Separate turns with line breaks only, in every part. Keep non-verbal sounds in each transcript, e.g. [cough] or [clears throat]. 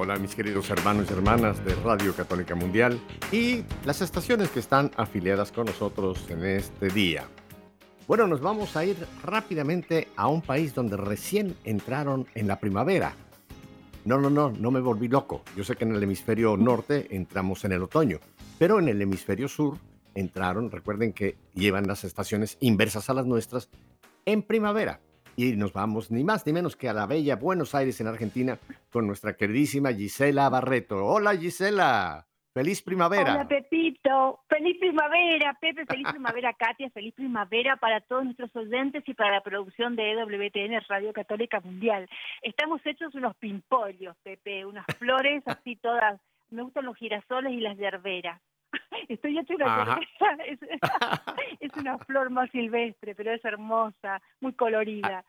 Hola mis queridos hermanos y hermanas de Radio Católica Mundial y las estaciones que están afiliadas con nosotros en este día. Bueno, nos vamos a ir rápidamente a un país donde recién entraron en la primavera. No, no, no, no me volví loco. Yo sé que en el hemisferio norte entramos en el otoño, pero en el hemisferio sur entraron, recuerden que llevan las estaciones inversas a las nuestras, en primavera. Y nos vamos ni más ni menos que a la bella Buenos Aires en Argentina con nuestra queridísima Gisela Barreto. Hola Gisela, feliz primavera.
Hola Pepito, feliz primavera, Pepe, feliz primavera Katia, feliz primavera para todos nuestros oyentes y para la producción de EWTN Radio Católica Mundial. Estamos hechos unos pimpollos, Pepe, unas flores así todas, me gustan los girasoles y las yerberas. [laughs] Estoy hecho una [laughs] es, [laughs] es, una flor más silvestre, pero es hermosa, muy colorida.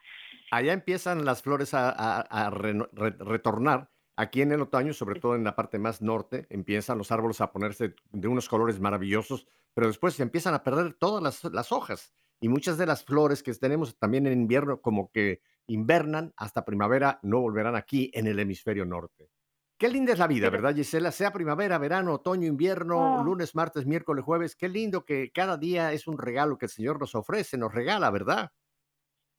Allá empiezan las flores a, retornar. Aquí en el otoño, sobre todo en la parte más norte, empiezan los árboles a ponerse de unos colores maravillosos, pero después se empiezan a perder todas las, las hojas. Y muchas de las flores que tenemos también en invierno, como que invernan hasta primavera, no volverán aquí en el hemisferio norte. Qué linda es la vida, ¿verdad, Gisela? Sea primavera, verano, otoño, invierno, oh. lunes, martes, miércoles, jueves. Qué lindo que cada día es un regalo que el Señor nos ofrece, nos regala, ¿verdad?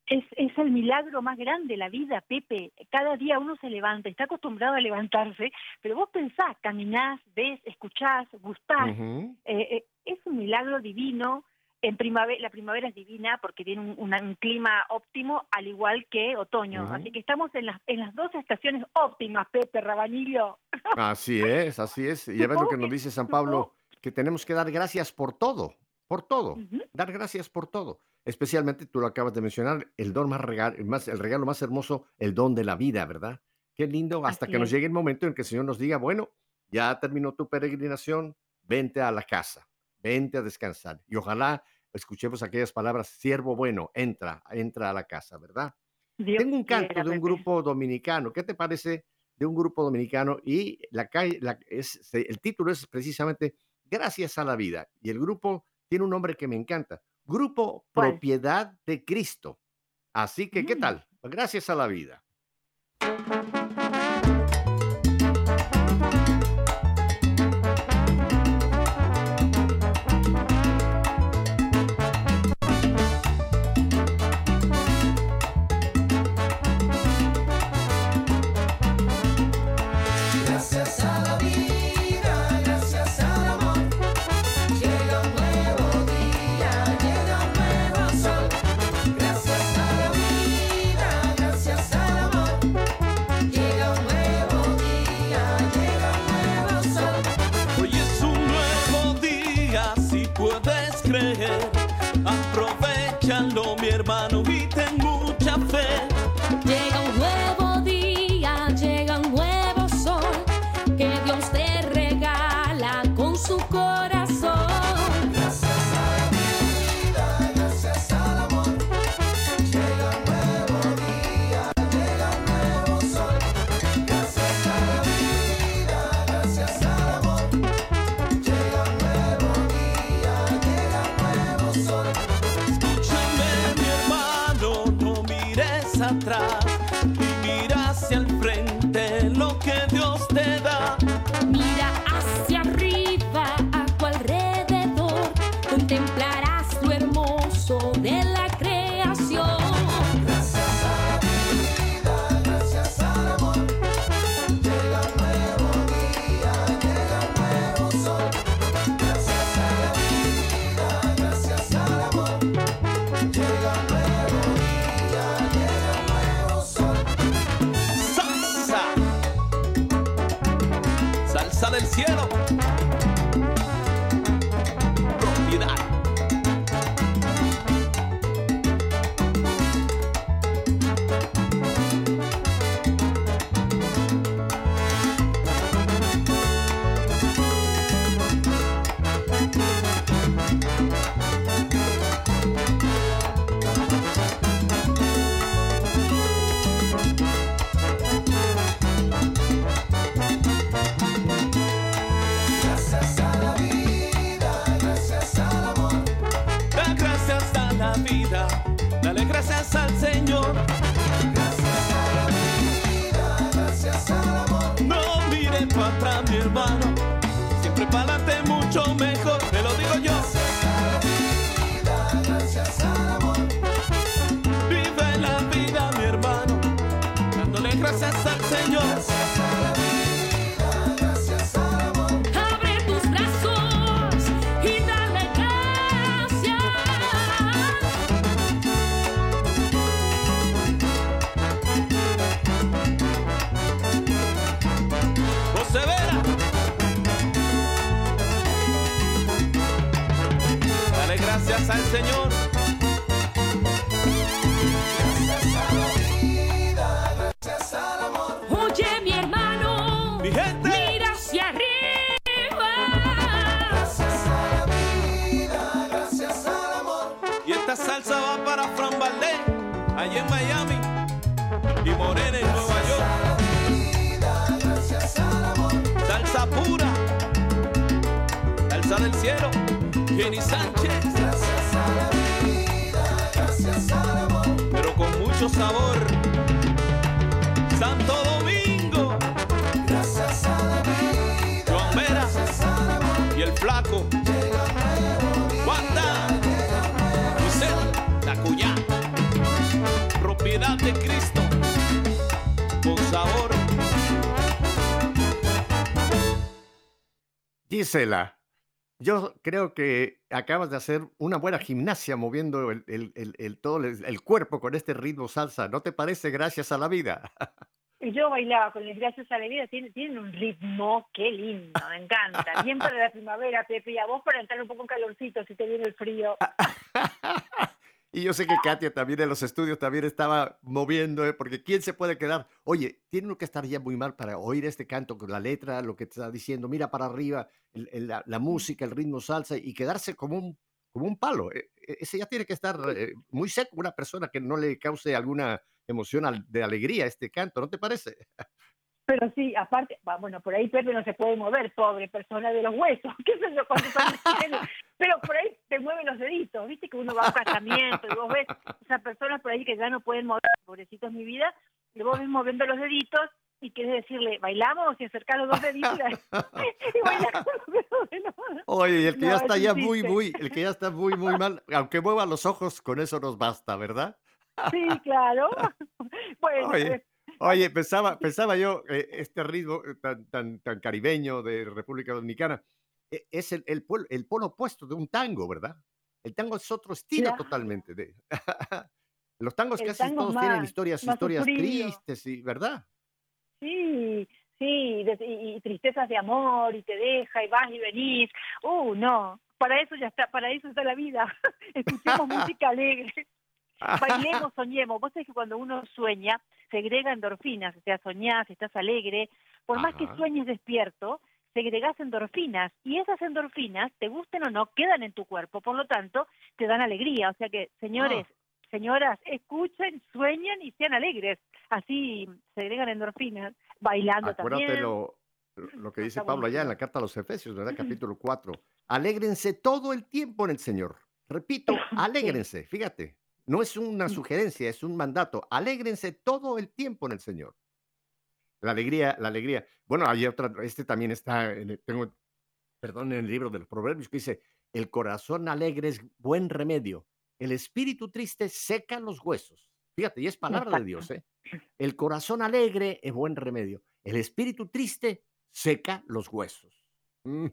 Es, es el milagro más grande la vida, Pepe. Cada día uno se levanta, está acostumbrado a levantarse, pero vos pensás, caminás, ves, escuchás, gustás. Eh, eh, es un milagro divino en primavera, la primavera es divina porque tiene un, clima óptimo, al igual que otoño. Así que estamos en las, en las dos estaciones óptimas, Pepe Rabanillo. [laughs]
Así es, así es. Y ves lo que nos dice San Pablo, que tenemos que dar gracias por todo, por todo. Dar gracias por todo. Especialmente, tú lo acabas de mencionar, el don más regalo, más, el regalo más hermoso, el don de la vida, ¿verdad? Qué lindo, hasta que nos llegue el momento en que el Señor nos diga, bueno, ya terminó tu peregrinación, vente a la casa vente a descansar. Y ojalá escuchemos aquellas palabras, siervo bueno, entra, entra a la casa, ¿verdad? Tengo un canto de un grupo dominicano. ¿Qué te parece de un grupo dominicano? Y la, la es, el título es precisamente Gracias a la vida. Y el grupo tiene un nombre que me encanta. Grupo Propiedad de Cristo. Así que, ¿qué mm. tal? Gracias a la vida.
Jenny Sánchez. Pero con mucho sabor. Santo Domingo. Joan Vera. Y el flaco. Wanda. Giselle, la cuya. Propiedad de Cristo. Con sabor.
Gisela, yo creo que acabas de hacer una buena gimnasia moviendo el, el- el- el- todo el, cuerpo con este ritmo salsa. ¿No te parece? Gracias a la vida. [laughs]
Yo bailaba con el Gracias a la Vida, tienen, tienen un ritmo, qué lindo, me encanta. Bien para la primavera, Pepe, y a vos para entrar un poco en calorcito si te viene el frío. [laughs]
Y yo sé que Katia también en los estudios también estaba moviendo, ¿eh? porque ¿quién se puede quedar? Oye, tiene uno que estar ya muy mal para oír este canto con la letra, lo que te está diciendo, mira para arriba, el- el- la, la música, el ritmo salsa y quedarse como un, como un palo. Eh, eh, Ese ya tiene que estar eh, muy seco, una persona que no le cause alguna emoción de alegría a este canto, ¿no te parece?
Pero sí, aparte, bueno, por ahí Pepe no se puede mover, pobre persona de los huesos, [laughs] qué sé yo, cuando pero por ahí te mueven los deditos, viste que uno va a un casamiento y vos ves esas personas por ahí que ya no pueden mover, pobrecitos mi vida, y vos ves moviendo los deditos y quieres decirle, bailamos y acercar los dos deditos y, [laughs] [laughs] bailar
Oye, y el que
No,
ya
es
está ya muy, muy, el que ya está muy, muy mal, aunque mueva los ojos, con eso nos basta, ¿verdad?
Sí, claro. Bueno,
Oye,
pues,
Oye, pensaba, pensaba yo, eh, este ritmo eh, tan, tan, tan caribeño de República Dominicana, eh, es el, el, pol- el polo opuesto de un tango, ¿verdad? El tango es otro estilo
Claro.
totalmente. De... [laughs] Los tangos
El
casi
tango
todos
más-
tienen historias, historias
sufrido.
tristes, y, ¿verdad?
Sí, sí, de- y, y tristezas de amor, y te deja, y vas y venís. Uh, no, para eso ya está, para eso está la vida. [laughs] Escuchemos [laughs] música alegre, bailemos, soñemos. Vos sabés que cuando uno sueña, segrega endorfinas, o sea, soñás, estás alegre. Por más que sueñes despierto, segregás endorfinas, y esas endorfinas, te gusten o no, quedan en tu cuerpo, por lo tanto, te dan alegría. O sea que, señores, señoras, escuchen, sueñen y sean alegres. Así segregan endorfinas, bailando
Acuérdate
también.
lo, [clears throat] lo que dice Pablo allá en la carta a los Efesios, ¿verdad? Capítulo 4. Alégrense todo el tiempo en el Señor. Repito, [clears throat] alégrense. Fíjate, no es una sugerencia, es un mandato. Alégrense todo el tiempo en el Señor. La alegría, la alegría. Bueno, hay otra, este también está, en el- tengo, perdón, en el libro de los Proverbios que dice, el corazón alegre es buen remedio, el espíritu triste seca los huesos. Fíjate, y es palabra de Dios, ¿eh? El corazón alegre es buen remedio. El espíritu triste seca los huesos. Mm,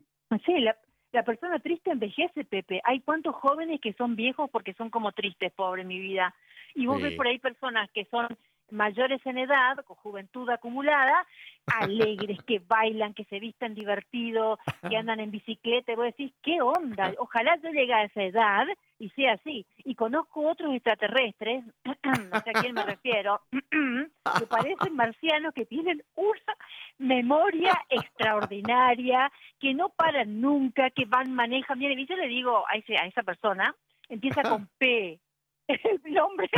Sí, la, la persona triste envejece, Pepe. Hay cuantos jóvenes que son viejos porque son como tristes, pobre mi vida. Y vos ves por ahí personas que son mayores en edad, con juventud acumulada, alegres, que bailan, que se visten divertido, que andan en bicicleta, y vos decís, ¿qué onda? Ojalá yo llegue a esa edad y sea así. Y conozco otros extraterrestres, [clears throat] no sé a quién me refiero, [clears throat] que parecen marcianos que tienen una memoria extraordinaria, que no paran nunca, que van, manejan bien. Y yo le digo a, ese, a esa persona, empieza con [laughs] P, el nombre.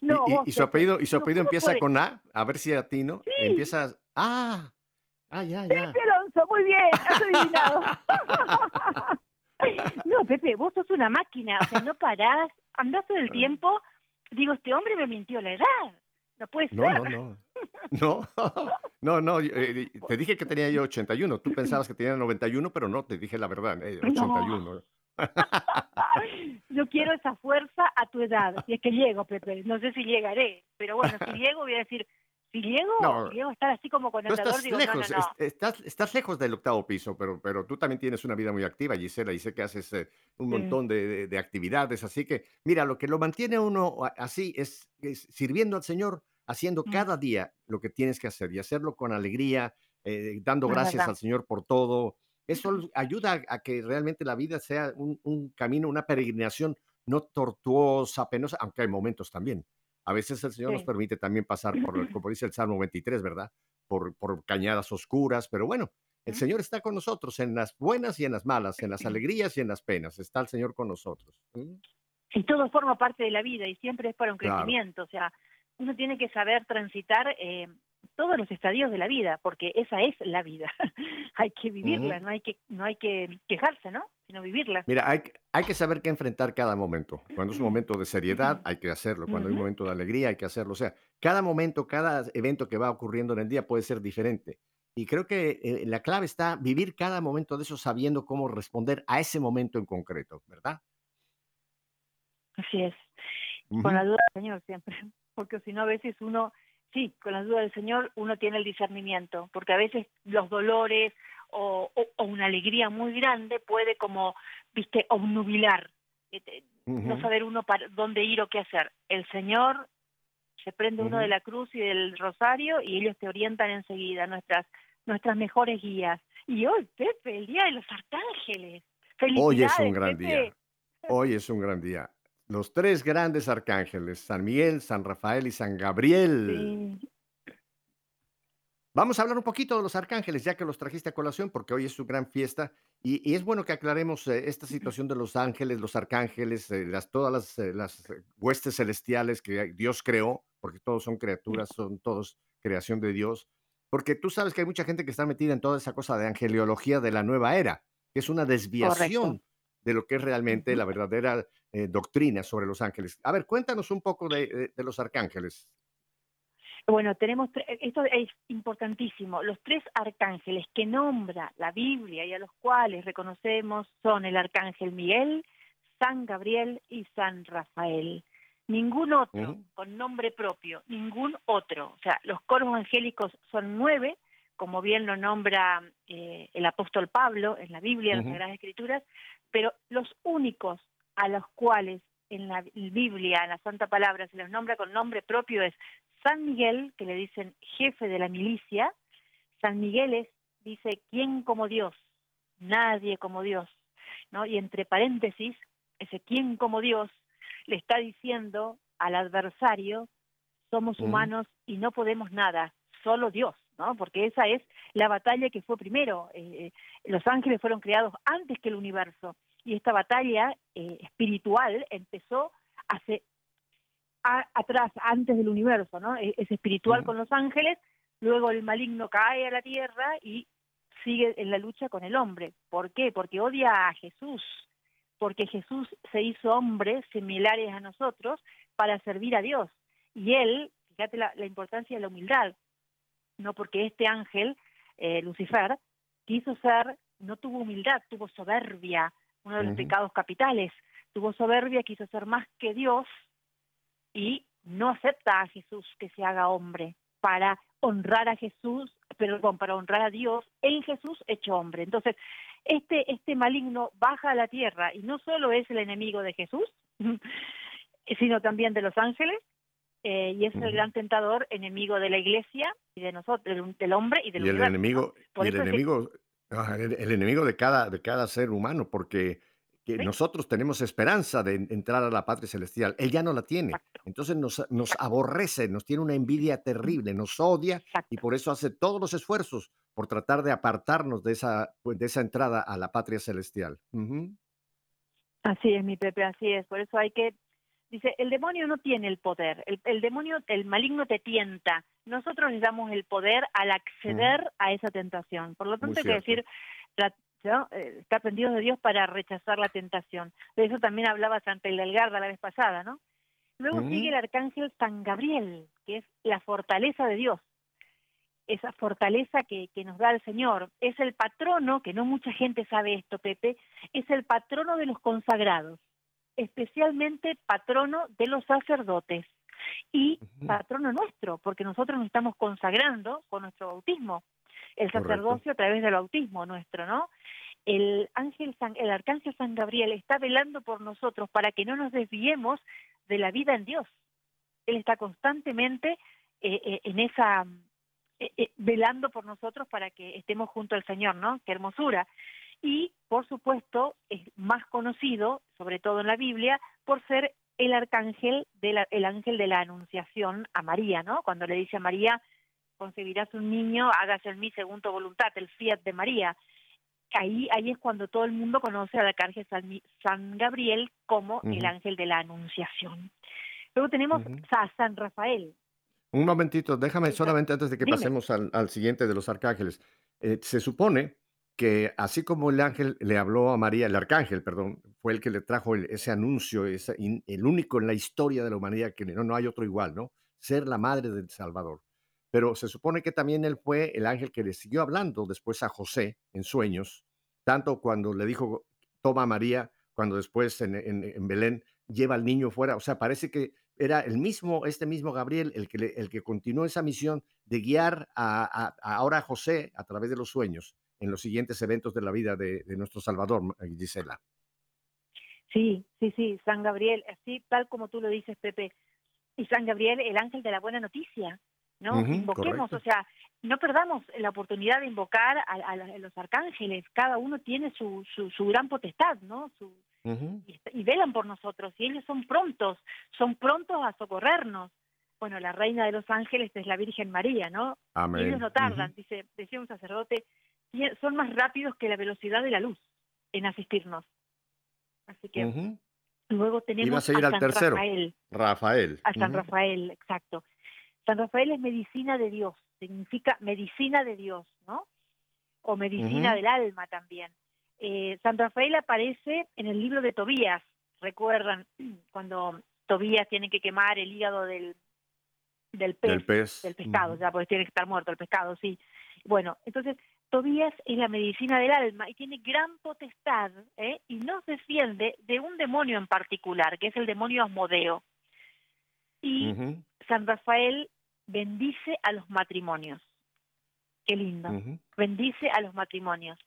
No,
y, y-
vos,
y su
Pepe,
apellido, y su
no,
apellido
¿cómo
empieza
puede?
con A, a ver si a ti, ¿no?
Sí.
Empieza, ah, ah, ya, ya.
Pepe Alonso, muy bien, has adivinado. [laughs] no, Pepe, vos sos una máquina, o sea, no parás, andás todo el tiempo. Digo, este hombre me mintió la edad. No puede ser.
No, no, no. [laughs] No, no, no, eh, te dije que tenía yo 81, tú pensabas que tenía 91, pero no, te dije la verdad, eh, 81. [laughs]
Yo quiero esa fuerza a tu edad. Si es que llego, Pepe. No sé si llegaré. Pero bueno, si llego, voy a decir: Si llego,
No.
si llego a estar así como con
Tú
andador,
estás
digo,
lejos,
no, no, no.
es- estás, estás lejos del octavo piso, pero, pero tú también tienes una vida muy activa, Gisela, y sé que haces eh, un
Sí.
montón de, de- de actividades, así que, mira, lo que lo mantiene uno así es, es sirviendo al Señor, haciendo
Mm.
cada día lo que tienes que hacer y hacerlo con alegría, eh, dando gracias al Señor por todo. Eso ayuda a, que realmente la vida sea un, un camino, una peregrinación no tortuosa, penosa, aunque hay momentos también. A veces el Señor nos permite también pasar por, como dice el Salmo 23, ¿verdad? Por, por cañadas oscuras, pero bueno, el. Señor está con nosotros en las buenas y en las malas, en las alegrías y en las penas. Está el Señor con nosotros.
Y todo forma parte de la vida y siempre es para un
Claro.
crecimiento. O sea, uno tiene que saber transitar eh, todos los estadios de la vida, porque esa es la vida. [laughs] hay que vivirla, no hay que no hay que quejarse, ¿no? Sino vivirla.
Mira, hay, que- hay que saber qué enfrentar cada momento. Cuando es un momento de seriedad, hay que hacerlo. Cuando hay un momento de alegría, hay que hacerlo. O sea, cada momento, cada evento que va ocurriendo en el día puede ser diferente. Y creo que eh, la clave está vivir cada momento de eso sabiendo cómo responder a ese momento en concreto, ¿verdad?
Así es. Con la duda Señor siempre, [laughs] porque si no a veces uno, sí, con la duda del Señor uno tiene el discernimiento, porque a veces los dolores o, o- o una alegría muy grande puede como, viste, obnubilar, eh, no saber uno para dónde ir o qué hacer. El Señor se prende uno de la cruz y del rosario y ellos te orientan enseguida, nuestras nuestras mejores guías. Y hoy, Pepe, el Día de los Arcángeles.
Hoy es un gran
Pepe.
día. Hoy es un gran día. Los tres grandes arcángeles, San Miguel, San Rafael y San Gabriel.
Sí.
Vamos a hablar un poquito de los arcángeles, ya que los trajiste a colación, porque hoy es su gran fiesta. Y, y es bueno que aclaremos eh, esta situación de los ángeles, los arcángeles, eh, las, todas las, eh, las, eh, huestes celestiales que Dios creó, porque todos son criaturas, son todos creación de Dios. Porque tú sabes que hay mucha gente que está metida en toda esa cosa de angeliología de la nueva era, que es una desviación de lo que es realmente la verdadera eh, doctrina sobre los ángeles. A ver, cuéntanos un poco de, de- de los arcángeles.
Bueno, tenemos, tre- esto es importantísimo, los tres arcángeles que nombra la Biblia y a los cuales reconocemos son el arcángel Miguel, San Gabriel y San Rafael. Ningún otro con nombre propio, ningún otro. O sea, los coros angélicos son nueve, como bien lo nombra eh, el apóstol Pablo en la Biblia, en las. Sagradas Escrituras, pero los únicos a los cuales en la Biblia, en la Santa Palabra, se los nombra con nombre propio es San Miguel, que le dicen jefe de la milicia. San Miguel es, dice, ¿quién como Dios? Nadie como Dios. ¿no? Y entre paréntesis, ese ¿quién como Dios? le está diciendo al adversario, somos humanos y no podemos nada, solo Dios, ¿no? Porque esa es la batalla que fue primero. Eh, los ángeles fueron creados antes que el universo y esta batalla eh, espiritual empezó hace a- atrás, antes del universo, ¿no? E- Es espiritual con los ángeles, luego el maligno cae a la tierra y sigue en la lucha con el hombre. ¿Por qué? Porque odia a Jesús, porque Jesús se hizo hombre similares a nosotros para servir a Dios. Y él, fíjate la, la importancia de la humildad, no porque este ángel, eh, Lucifer, quiso ser, no tuvo humildad, tuvo soberbia, uno de los pecados capitales, tuvo soberbia, quiso ser más que Dios y no acepta a Jesús que se haga hombre para honrar a Jesús, perdón, para honrar a Dios en Jesús hecho hombre. Entonces, este, este maligno baja a la tierra y no solo es el enemigo de Jesús, [laughs] sino también de los ángeles, eh, y es el gran tentador, enemigo de la iglesia y de nosotros, del, del hombre y del
Y el enemigo, y el
que-
enemigo, el, el enemigo de cada, de cada ser humano, porque que
Sí.
nosotros tenemos esperanza de en- entrar a la patria celestial. Él ya no la tiene.
Exacto.
Entonces nos, nos aborrece, nos tiene una envidia terrible, nos odia
Exacto.
y por eso hace todos los esfuerzos por tratar de apartarnos de esa, pues, de esa entrada a la patria celestial.
Así es, mi Pepe, así es. Por eso hay que, dice, el demonio no tiene el poder. El, el demonio, el maligno te tienta. Nosotros le damos el poder al acceder a esa tentación. Por lo tanto, hay que decir, tra- ¿no? Eh, estar prendidos de Dios para rechazar la tentación. De eso también hablaba Santa Hildegarda la vez pasada, ¿no? Luego sigue el arcángel San Gabriel, que es la fortaleza de Dios. Esa fortaleza que, que nos da el Señor. Es el patrono, que no mucha gente sabe esto, Pepe, es el patrono de los consagrados, especialmente patrono de los sacerdotes. y patrono nuestro, porque nosotros nos estamos consagrando con nuestro bautismo, el
Correcto.
sacerdocio a través del bautismo nuestro, ¿no? El ángel San, el arcángel San Gabriel está velando por nosotros para que no nos desviemos de la vida en Dios. Él está constantemente eh, eh, en esa eh, eh, velando por nosotros para que estemos junto al Señor, ¿no? Qué hermosura. Y, por supuesto, es más conocido, sobre todo en la Biblia, por ser el arcángel de la- el ángel de la anunciación a María, ¿no? Cuando le dice a María, concebirás un niño, hágase en mí según tu voluntad, el fiat de María. Ahí, ahí es cuando todo el mundo conoce al arcángel San, San Gabriel como el ángel de la anunciación. Luego tenemos a San Rafael.
Un momentito, déjame solamente antes de que
Dime.
pasemos al, al siguiente de los arcángeles. Eh, se supone que así como el ángel le habló a María, el arcángel, perdón, fue el que le trajo ese anuncio, el único en la historia de la humanidad que no, no hay otro igual, ¿no? Ser la madre del Salvador. Pero se supone que también él fue el ángel que le siguió hablando después a José en sueños, tanto cuando le dijo, toma a María, cuando después en, Belén lleva al niño fuera. O sea, parece que era el mismo, este mismo Gabriel, el que, le- el que continuó esa misión de guiar a- a ahora a José a través de los sueños en los siguientes eventos de la vida de, de nuestro Salvador, eh, Gisela.
Sí, sí, sí, San Gabriel, así tal como tú lo dices, Pepe. Y San Gabriel, el ángel de la buena noticia, ¿no?
Ujú,
Invoquemos,
correcto.
o sea, no perdamos la oportunidad de invocar a, a a los arcángeles. Cada uno tiene su, su, su gran potestad, ¿no? Su,
Ujú,
y, y velan por nosotros, y ellos son prontos, son prontos a socorrernos. Bueno, la reina de los ángeles es la Virgen María, ¿no? Y
Amén.
ellos no tardan,
Ujú.
dice, decía un sacerdote, son más rápidos que la velocidad de la luz en asistirnos. Así que luego tenemos
a ir al
San
tercero.
Rafael,
Rafael.
a San. Rafael, exacto. San Rafael es medicina de Dios, significa medicina de Dios, ¿no? O medicina del alma también. Eh, San Rafael aparece en el libro de Tobías, recuerdan [clears throat] cuando Tobías tiene que quemar el hígado del, del pez,
Del pez.
del pescado, ya porque tiene que estar muerto el pescado, sí. Bueno, entonces Tobías es la medicina del alma y tiene gran potestad ¿eh? y nos defiende de un demonio en particular, que es el demonio Asmodeo. Y San Rafael bendice a los matrimonios. Qué lindo. Bendice a los matrimonios.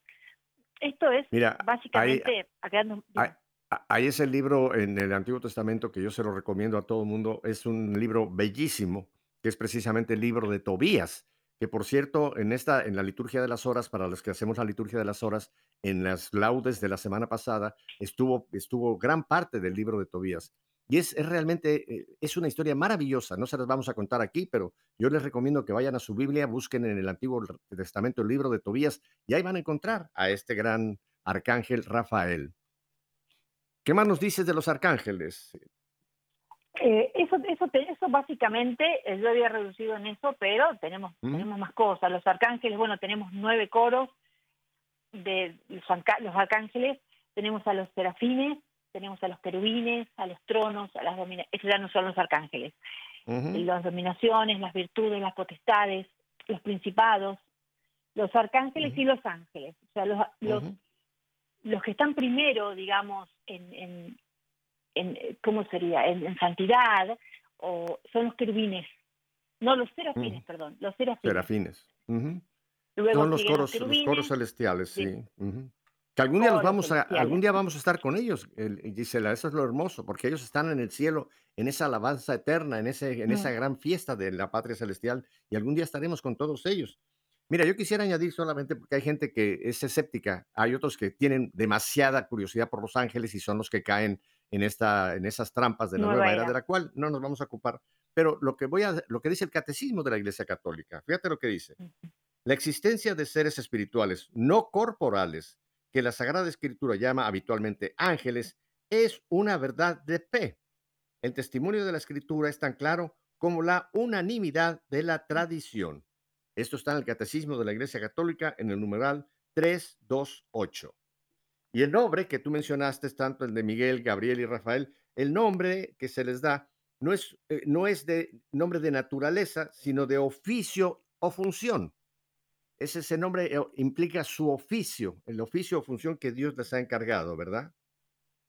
Esto es
Mira, ahí,
básicamente... acá
ahí es el libro en el Antiguo Testamento que yo se lo recomiendo a todo el mundo. Es un libro bellísimo, que es precisamente el libro de Tobías, que por cierto, en esta, en la liturgia de las horas, para los que hacemos la liturgia de las horas, en las laudes de la semana pasada, estuvo, estuvo gran parte del libro de Tobías. Y es, es realmente, eh, es una historia maravillosa. No se las vamos a contar aquí, pero yo les recomiendo que vayan a su Biblia, busquen en el Antiguo Testamento el libro de Tobías y ahí van a encontrar a este gran arcángel Rafael. ¿Qué más nos dices de los arcángeles?
Eh, eso, eso, eso básicamente, eh, yo había reducido en eso, pero tenemos, tenemos más cosas. Los arcángeles, bueno, tenemos nueve coros de los, arca- los arcángeles, tenemos a los serafines, tenemos a los querubines, a los tronos, a las dominaciones, esos ya no son los arcángeles. Las dominaciones, las virtudes, las potestades, los principados, los arcángeles y los ángeles. O sea, los, los, los que están primero, digamos, en, en, en eh, ¿cómo sería? En, en santidad, o son los querubines. No, los serafines, perdón, los serafines.
Serafines.
Luego
Son los coros, los coros celestiales, sí. Que algún día los vamos a, algún día vamos a estar con ellos, el- Gisela. Eso es lo hermoso, porque ellos están en el cielo, en esa alabanza eterna, en ese, en esa
Mm.
gran fiesta de la patria celestial, y algún día estaremos con todos ellos. Mira, yo quisiera añadir solamente porque hay gente que es escéptica, hay otros que tienen demasiada curiosidad por los ángeles y son los que caen en esta, en esas trampas de la
Nueva
nueva era,
era.
de la cual no nos vamos a ocupar. Pero lo que voy a, lo que dice el catecismo de la Iglesia Católica, fíjate lo que dice. La existencia de seres espirituales no corporales, que la Sagrada Escritura llama habitualmente ángeles, es una verdad de fe. El testimonio de la Escritura es tan claro como la unanimidad de la tradición. Esto está en el Catecismo de la Iglesia Católica en el numeral 328. Y el nombre que tú mencionaste, tanto el de Miguel, Gabriel y Rafael, el nombre que se les da no es, eh, no es de nombre de naturaleza, sino de oficio o función. Ese, nombre eh, implica su oficio, el oficio o función que Dios les ha encargado, ¿verdad?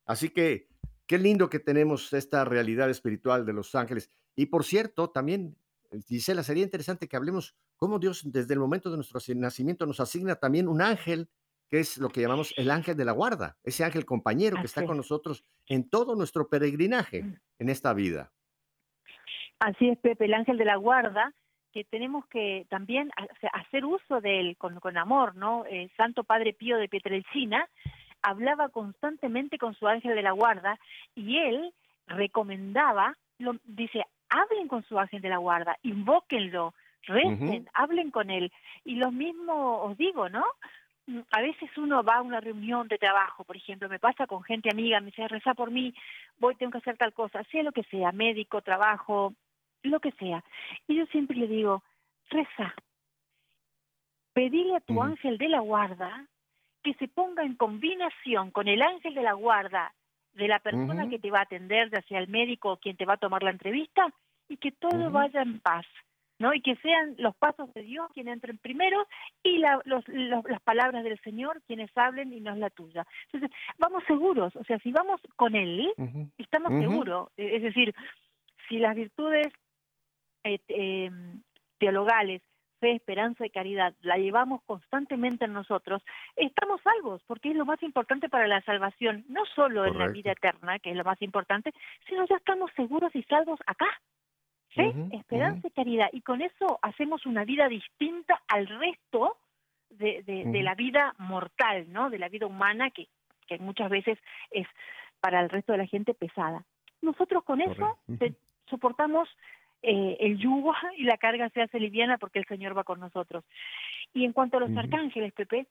Así que qué lindo que tenemos esta realidad espiritual de los ángeles. Y por cierto, también, eh, Gisela, sería interesante que hablemos cómo Dios desde el momento de nuestro nacimiento nos asigna también un ángel, que es lo que llamamos el ángel de la guarda, ese ángel compañero que está con nosotros en todo nuestro peregrinaje
Mm.
en esta vida.
Así es, Pepe, el ángel de la guarda, que tenemos que también hacer uso de él con, con amor, ¿no? Eh, Santo Padre Pío de Pietrelcina hablaba constantemente con su ángel de la guarda y él recomendaba, lo, dice, hablen con su ángel de la guarda, invóquenlo, recen, hablen con él. Y lo mismo os digo, ¿no? A veces uno va a una reunión de trabajo, por ejemplo, me pasa con gente amiga, me dice, reza por mí, voy, tengo que hacer tal cosa, sea lo que sea, médico, trabajo, lo que sea. Y yo siempre le digo, reza, pedile a tu ángel de la guarda que se ponga en combinación con el ángel de la guarda de la persona que te va a atender, ya sea el médico o quien te va a tomar la entrevista, y que todo vaya en paz. ¿No? Y que sean los pasos de Dios quienes entren primero y la- los- los- las palabras del Señor quienes hablen y no es la tuya. Entonces, vamos seguros, o sea, si vamos con Él, estamos seguros. Eh, Es decir, si las virtudes eh, eh, teologales, fe, esperanza y caridad, la llevamos constantemente en nosotros, estamos salvos, porque es lo más importante para la salvación, no solo en la vida eterna, que es lo más importante, sino ya estamos seguros y salvos acá. Fe, esperanza y caridad. Y con eso hacemos una vida distinta al resto de, de- de
Ujú.
la vida mortal, ¿no? De la vida humana que, que muchas veces es para el resto de la gente pesada. Nosotros con eso te- soportamos eh, el yugo [laughs] y la carga se hace liviana porque el Señor va con nosotros. Y en cuanto a los arcángeles, Pepe,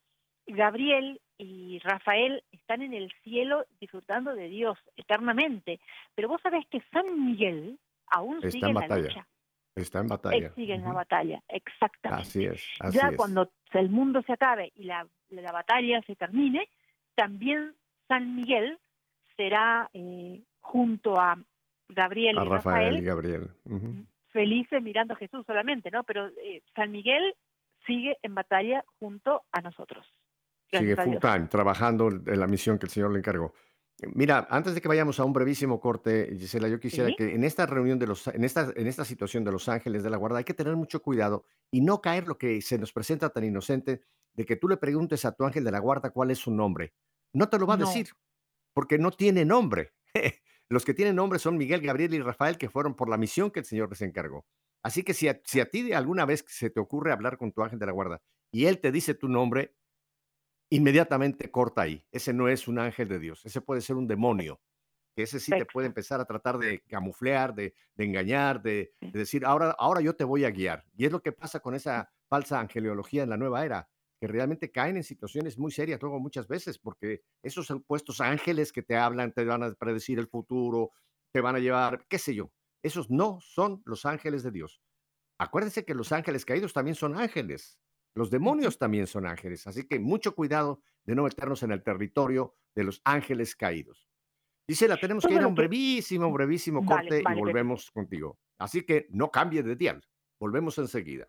Gabriel y Rafael están en el cielo disfrutando de Dios eternamente. Pero vos sabés que San Miguel aún
Está
sigue
en
en la
batalla.
lucha.
Está en batalla.
sigue en la
Ujú.
batalla, exactamente.
Así es, así
ya
es.
cuando el mundo se acabe y la, la batalla se termine, también San Miguel será eh, junto a Gabriel
A
y
Rafael y
Rafael
Gabriel. Ujú.
felices mirando a Jesús solamente, ¿no? Pero eh, San Miguel sigue en batalla junto a nosotros.
Sigue
Gracias
full time, trabajando en la misión que el Señor le encargó. Mira, antes de que vayamos a un brevísimo corte, Gisela, yo quisiera
Sí.
que en esta reunión de los, en esta, en esta situación de los ángeles de la guarda, hay que tener mucho cuidado y no caer lo que se nos presenta tan inocente de que tú le preguntes a tu ángel de la guarda cuál es su nombre. No te lo va a
No.
decir, porque no tiene nombre. [laughs] Los que tienen nombre son Miguel, Gabriel y Rafael, que fueron por la misión que el Señor les encargó. Así que si a, si a ti de alguna vez se te ocurre hablar con tu ángel de la guarda y él te dice tu nombre, inmediatamente corta ahí. Ese no es un ángel de Dios, ese puede ser un demonio. Que ese sí te puede empezar a tratar de camuflear, de, de engañar, de decir, ahora, ahora yo te voy a guiar. Y es lo que pasa con esa falsa angeliología en la nueva era, que realmente caen en situaciones muy serias luego muchas veces, porque esos supuestos ángeles que te hablan, te van a predecir el futuro, te van a llevar, qué sé yo, esos no son los ángeles de Dios. Acuérdense que los ángeles caídos también son ángeles. Los demonios también son ángeles. Así que mucho cuidado de no meternos en el territorio de los ángeles caídos. Gisela, tenemos que
Todo
ir a un
que-
brevísimo, brevísimo corte
vale,
y volvemos contigo. Así que no cambie de dial. Volvemos enseguida.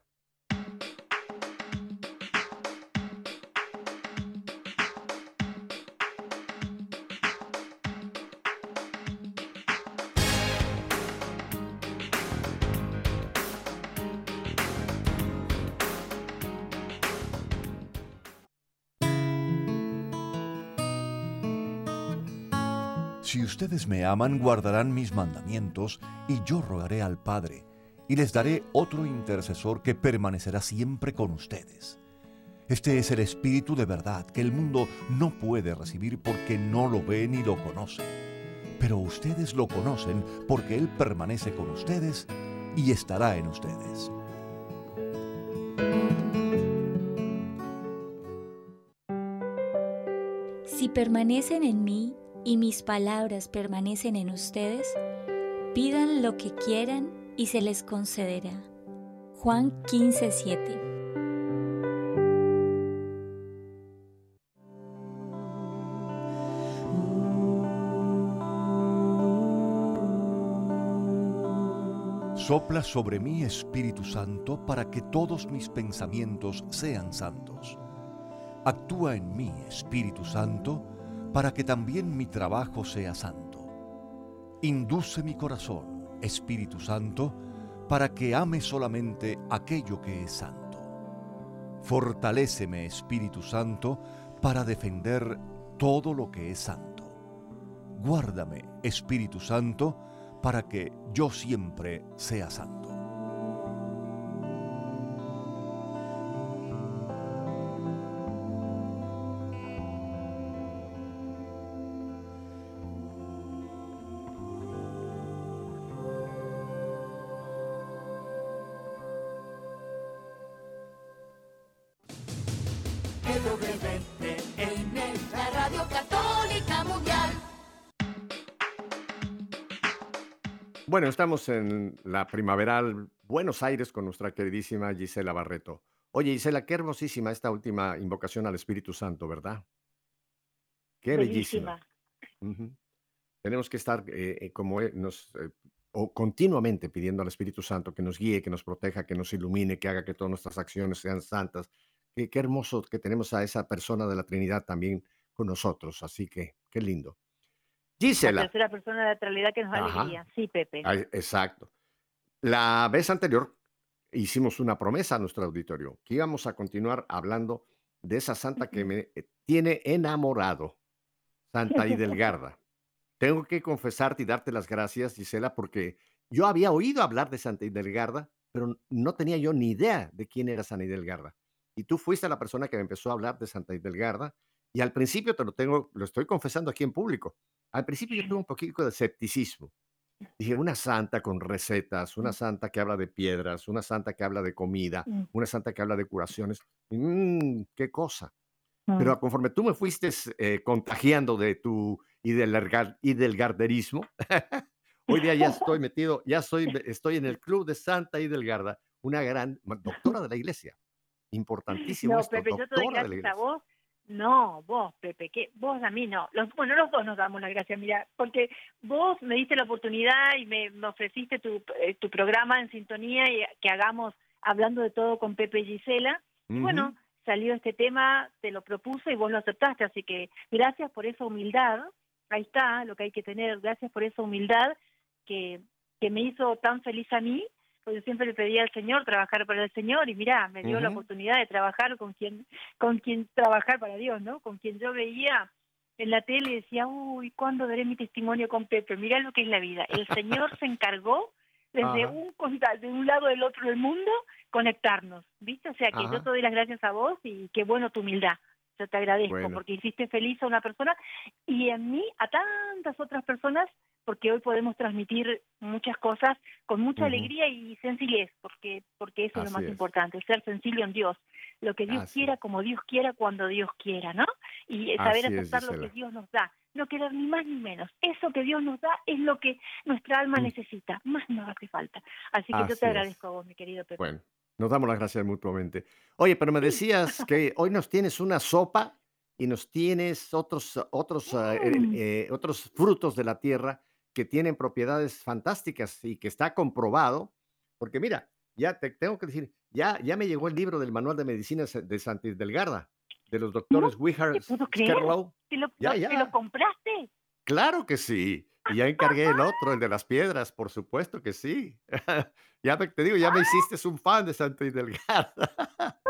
Me aman, guardarán mis mandamientos, y yo rogaré al Padre, y les daré otro intercesor que permanecerá siempre con ustedes. Este es el Espíritu de verdad que el mundo no puede recibir porque no lo ve ni lo conoce. Pero ustedes lo conocen porque Él permanece con ustedes y estará en ustedes.
Si permanecen en mí y mis palabras permanecen en ustedes, pidan lo que quieran y se les concederá. Juan 15:7
Sopla sobre mí, Espíritu Santo, para que todos mis pensamientos sean santos. Actúa en mí, Espíritu Santo, para que también mi trabajo sea santo. Induce mi corazón Espíritu Santo, para que ame solamente aquello que es santo. Fortaléceme, Espíritu Santo, para defender todo lo que es santo. Guárdame, Espíritu Santo, para que yo siempre sea santo.
Bueno, estamos en la primaveral Buenos Aires con nuestra queridísima Gisela Barreto. Oye, Gisela, qué hermosísima esta última invocación al Espíritu Santo, ¿verdad? Qué bellísima. Tenemos que estar eh, eh, como eh, nos, eh, o continuamente pidiendo al Espíritu Santo que nos guíe, que nos proteja, que nos ilumine, que haga que todas nuestras acciones sean santas. Qué hermoso que tenemos a esa persona de la Trinidad también con nosotros. Así que, qué lindo.
La
Gisela.
tercera persona de la realidad que nos da
Ajá.
alegría. Sí, Pepe.
Exacto. La vez anterior hicimos una promesa a nuestro auditorio, que íbamos a continuar hablando de esa santa que me tiene enamorado, Santa Hidelgarda. Tengo que confesarte y darte las gracias, Gisela, porque yo había oído hablar de Santa Hidelgarda, pero no tenía yo ni idea de quién era Santa Hidelgarda. Y tú fuiste la persona que me empezó a hablar de Santa Hidelgarda, y al principio te lo tengo, lo estoy confesando aquí en público. Al principio yo tuve un poquito de escepticismo. Dije, una santa con recetas, una santa que habla de piedras, una santa que habla de comida,
Mm.
una santa que habla de curaciones. Mm, ¡Qué cosa!
Mm.
Pero conforme tú me fuiste eh, contagiando de tu hidelgar- hidelgarderismo, [laughs] hoy día ya estoy [laughs] metido, ya soy, estoy en el club de Santa Hidelgarda, una gran doctora de la iglesia. Importantísimo
No,
esto,
Pepe, yo te
doctora de la
gracias a
iglesia.
vos. No, vos, Pepe, que vos a mí no. Los, bueno, los dos nos damos las gracias, mira, porque vos me diste la oportunidad y me, me ofreciste tu, eh, tu programa en sintonía y que hagamos hablando de todo con Pepe y Gisela. Bueno, salió este tema, te lo propuse y vos lo aceptaste, así que gracias por esa humildad. Ahí está lo que hay que tener, gracias por esa humildad que, que me hizo tan feliz a mí porque siempre le pedía al Señor trabajar para el Señor y mira, me dio la
Ujú.
oportunidad de trabajar con quien, con quien trabajar para Dios, ¿no? Con quien yo veía en la tele y decía, uy, ¿cuándo daré mi testimonio con Pepe? Mira lo que es la vida. El [laughs] Señor se encargó desde
Ajá.
un, de un lado del otro del mundo conectarnos, ¿viste? O sea que
Ajá.
yo te doy las gracias a vos y qué bueno tu humildad. Yo te agradezco
Bueno.
porque hiciste feliz a una persona y en mí a tantas otras personas porque hoy podemos transmitir muchas cosas con mucha
Ujú.
alegría y sencillez, porque porque eso es
Así
lo más
es.
importante, ser sencillo en Dios, lo que Dios
Así
quiera,
es.
como Dios quiera, cuando Dios quiera, ¿no? Y eh, saber
Así es,
aceptar lo que. Dios nos da, no querer ni más ni menos. Eso que Dios nos da es lo que nuestra alma
Mm.
necesita, más nos hace falta. Así que yo te
es.
agradezco a vos, mi querido Pepe.
Bueno, nos damos las gracias mutuamente. Oye, pero me decías [laughs] que hoy nos tienes una sopa y nos tienes otros, otros, eh,
Mm.
eh, otros frutos de la tierra que tienen propiedades fantásticas y que está comprobado. Porque mira, ya te tengo que decir, ya, ya me llegó el libro del Manual de Medicina de Santa Delgarda, de los doctores Wihar
puedo creer.
Skerlow.
¿Te lo,
Ya, ya.
¿Te lo compraste?
Claro que sí. Y ya encargué el otro, el de las piedras, por supuesto que sí. [laughs] ya me- te digo, ya me hiciste un fan de Santa Delgarda. [laughs]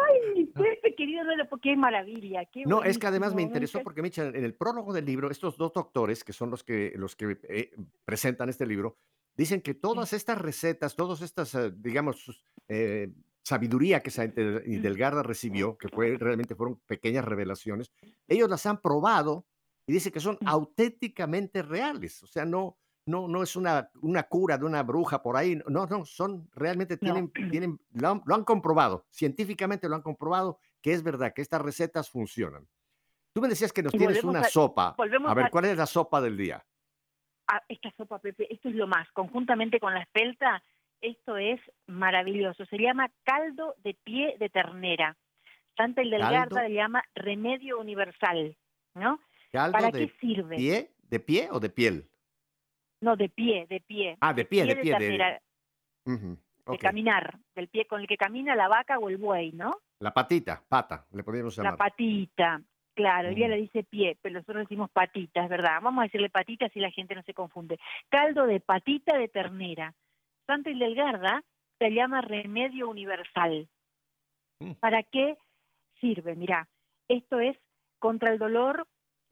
Pepe, querido, no lo- qué maravilla. Qué
No, es que además me interesó porque, Micha, en el prólogo del libro, estos dos doctores, que son los que, los que eh, presentan este libro, dicen que todas estas recetas, todas estas, eh, digamos, eh, sabiduría que Santa Delgarda recibió, que fue, realmente fueron pequeñas revelaciones, ellos las han probado y dicen que son auténticamente reales. O sea, no, no, no es una, una cura de una bruja por ahí. No, no, son realmente
No.
tienen, tienen, lo han, lo han comprobado, científicamente lo han comprobado que es verdad que estas recetas funcionan. Tú me decías que nos
Y
tienes una
a-
sopa.
volvemos
A ver,
a-
¿cuál es la sopa del día?
Ah, esta sopa, Pepe, esto es lo más. Conjuntamente con la espelta, esto es maravilloso. Se llama caldo de pie de ternera. Santa Hildegarda le llama remedio universal, ¿no?
¿Caldo
¿Para
de
qué sirve?
pie? ¿De pie o de piel?
No, de pie, de pie.
Ah, de pie, de pie. De,
de caminar, del pie con el que camina la vaca o el buey, ¿no?
La patita, pata, le podríamos llamar.
La patita. Claro, ella le dice pie, pero nosotros decimos patitas, ¿verdad? Vamos a decirle patitas y la gente no se confunde. Caldo de patita de ternera. Santa Hildegarda se llama remedio universal.
Mm.
¿Para qué sirve? Mirá, esto es contra el dolor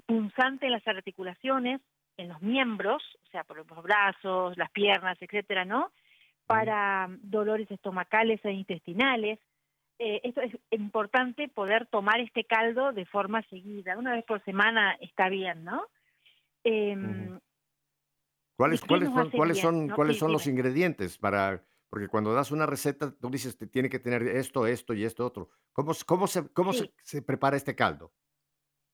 punzante en las articulaciones, en los miembros, o sea, por los brazos, las piernas, etcétera, ¿no? Para dolores estomacales e intestinales. Eh, esto es importante poder tomar este caldo de forma seguida. Una vez por semana está bien, ¿no? Em.
¿Cuáles,
¿Y qué
cuáles,
nos
son,
hace
cuáles
bien,
son,
no?
cuáles
Sí,
son los ingredientes para, porque cuando das una receta, tú dices que tiene que tener esto, esto y esto otro. ¿Cómo, s- cómo, se, cómo se,
Sí.
se prepara este caldo?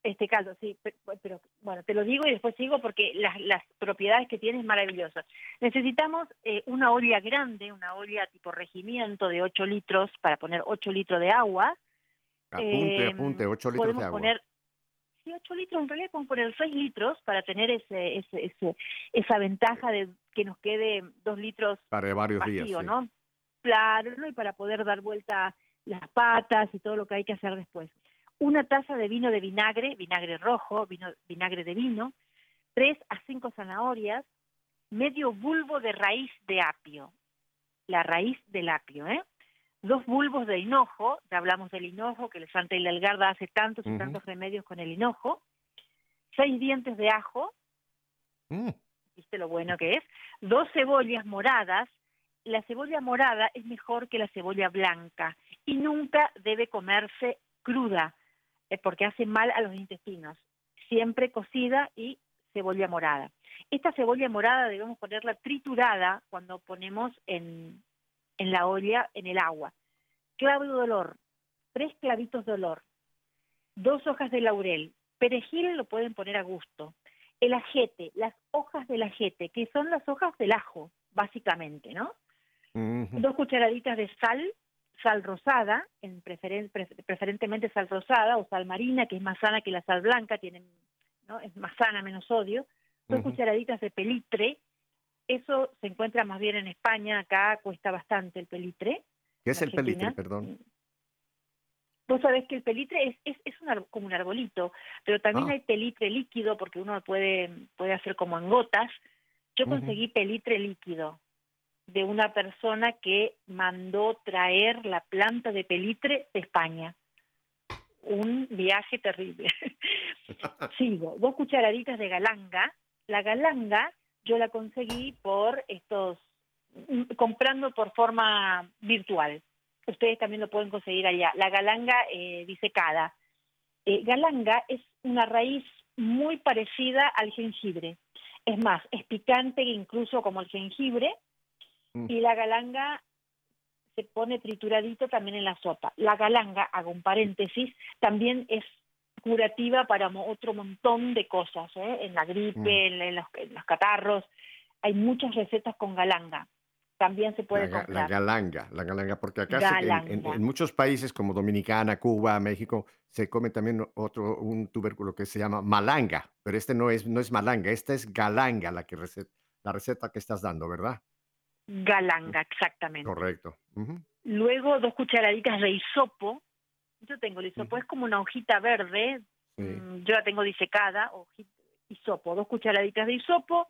Este caldo, sí, pe- pero, bueno, te lo digo y después sigo porque las, las propiedades que tiene es maravillosas. Necesitamos eh, una olla grande, una olla tipo regimiento de 8 litros para poner 8 litros de agua.
Apunte,
Eh,
apunte, 8 litros de agua.
poner, sí, 8 litros, en realidad podemos poner 6 litros para tener ese, ese, ese- esa ventaja de que nos quede 2 litros
Para varios días. sí.
¿no? Claro, ¿no? Y para poder dar vuelta las patas y todo lo que hay que hacer después. Una taza de vino de vinagre, vinagre rojo, vino, vinagre de vino, tres a cinco zanahorias, medio bulbo de raíz de apio, la raíz del apio, ¿eh? Dos bulbos de hinojo, ya hablamos del hinojo, que el Santa y la Algarda hace tantos y tantos remedios con el hinojo, seis dientes de ajo,
Mm,
viste lo bueno que es, dos cebollas moradas. La cebolla morada es mejor que la cebolla blanca y nunca debe comerse cruda porque hace mal a los intestinos. Siempre cocida y cebolla morada. Esta cebolla morada debemos ponerla triturada cuando ponemos en, en la olla, en el agua. Clavo de olor, tres clavitos de olor, dos hojas de laurel, perejil lo pueden poner a gusto, el ajete, las hojas del ajete, que son las hojas del ajo, básicamente, ¿no? Dos cucharaditas de sal, sal rosada, en preferen- pre- preferentemente sal rosada o sal marina, que es más sana que la sal blanca, tienen, ¿no? es más sana, menos sodio. Dos cucharaditas de pelitre, eso se encuentra más bien en España, acá cuesta bastante el pelitre.
¿Qué es el pelitre, perdón?
Vos sabés que el pelitre es, es, es un ar- como un arbolito, pero también
Ah.
hay pelitre líquido porque uno puede, puede hacer como en gotas. Yo conseguí pelitre líquido de una persona que mandó traer la planta de pelitre de España. Un viaje terrible. [laughs] Sigo, dos cucharaditas de galanga. La galanga yo la conseguí por estos, mm, comprando por forma virtual ustedes también lo pueden conseguir allá. La galanga eh, disecada. Eh, galanga es una raíz muy parecida al jengibre. Es más, es picante incluso como el jengibre.
Mm.
Y la galanga se pone trituradito también en la sopa. La galanga, hago un paréntesis, también es curativa para otro montón de cosas, ¿eh? en la gripe,
Mm.
en, en los, en los catarros. Hay muchas recetas con galanga. También se puede
La, ga- la
comprar.
galanga, la galanga, porque acá se- en-
Galanga.
en muchos países como Dominicana, Cuba, México, se come también otro, un tubérculo que se llama malanga, pero este no es, no es malanga, esta es galanga la, que receta, la receta que estás dando, ¿verdad?
Galanga, exactamente.
Correcto.
Luego dos cucharaditas de hisopo. Yo tengo el hisopo, es como una hojita verde.
Sí.
mm, Yo la tengo disecada, hojita, hisopo. Dos cucharaditas de hisopo,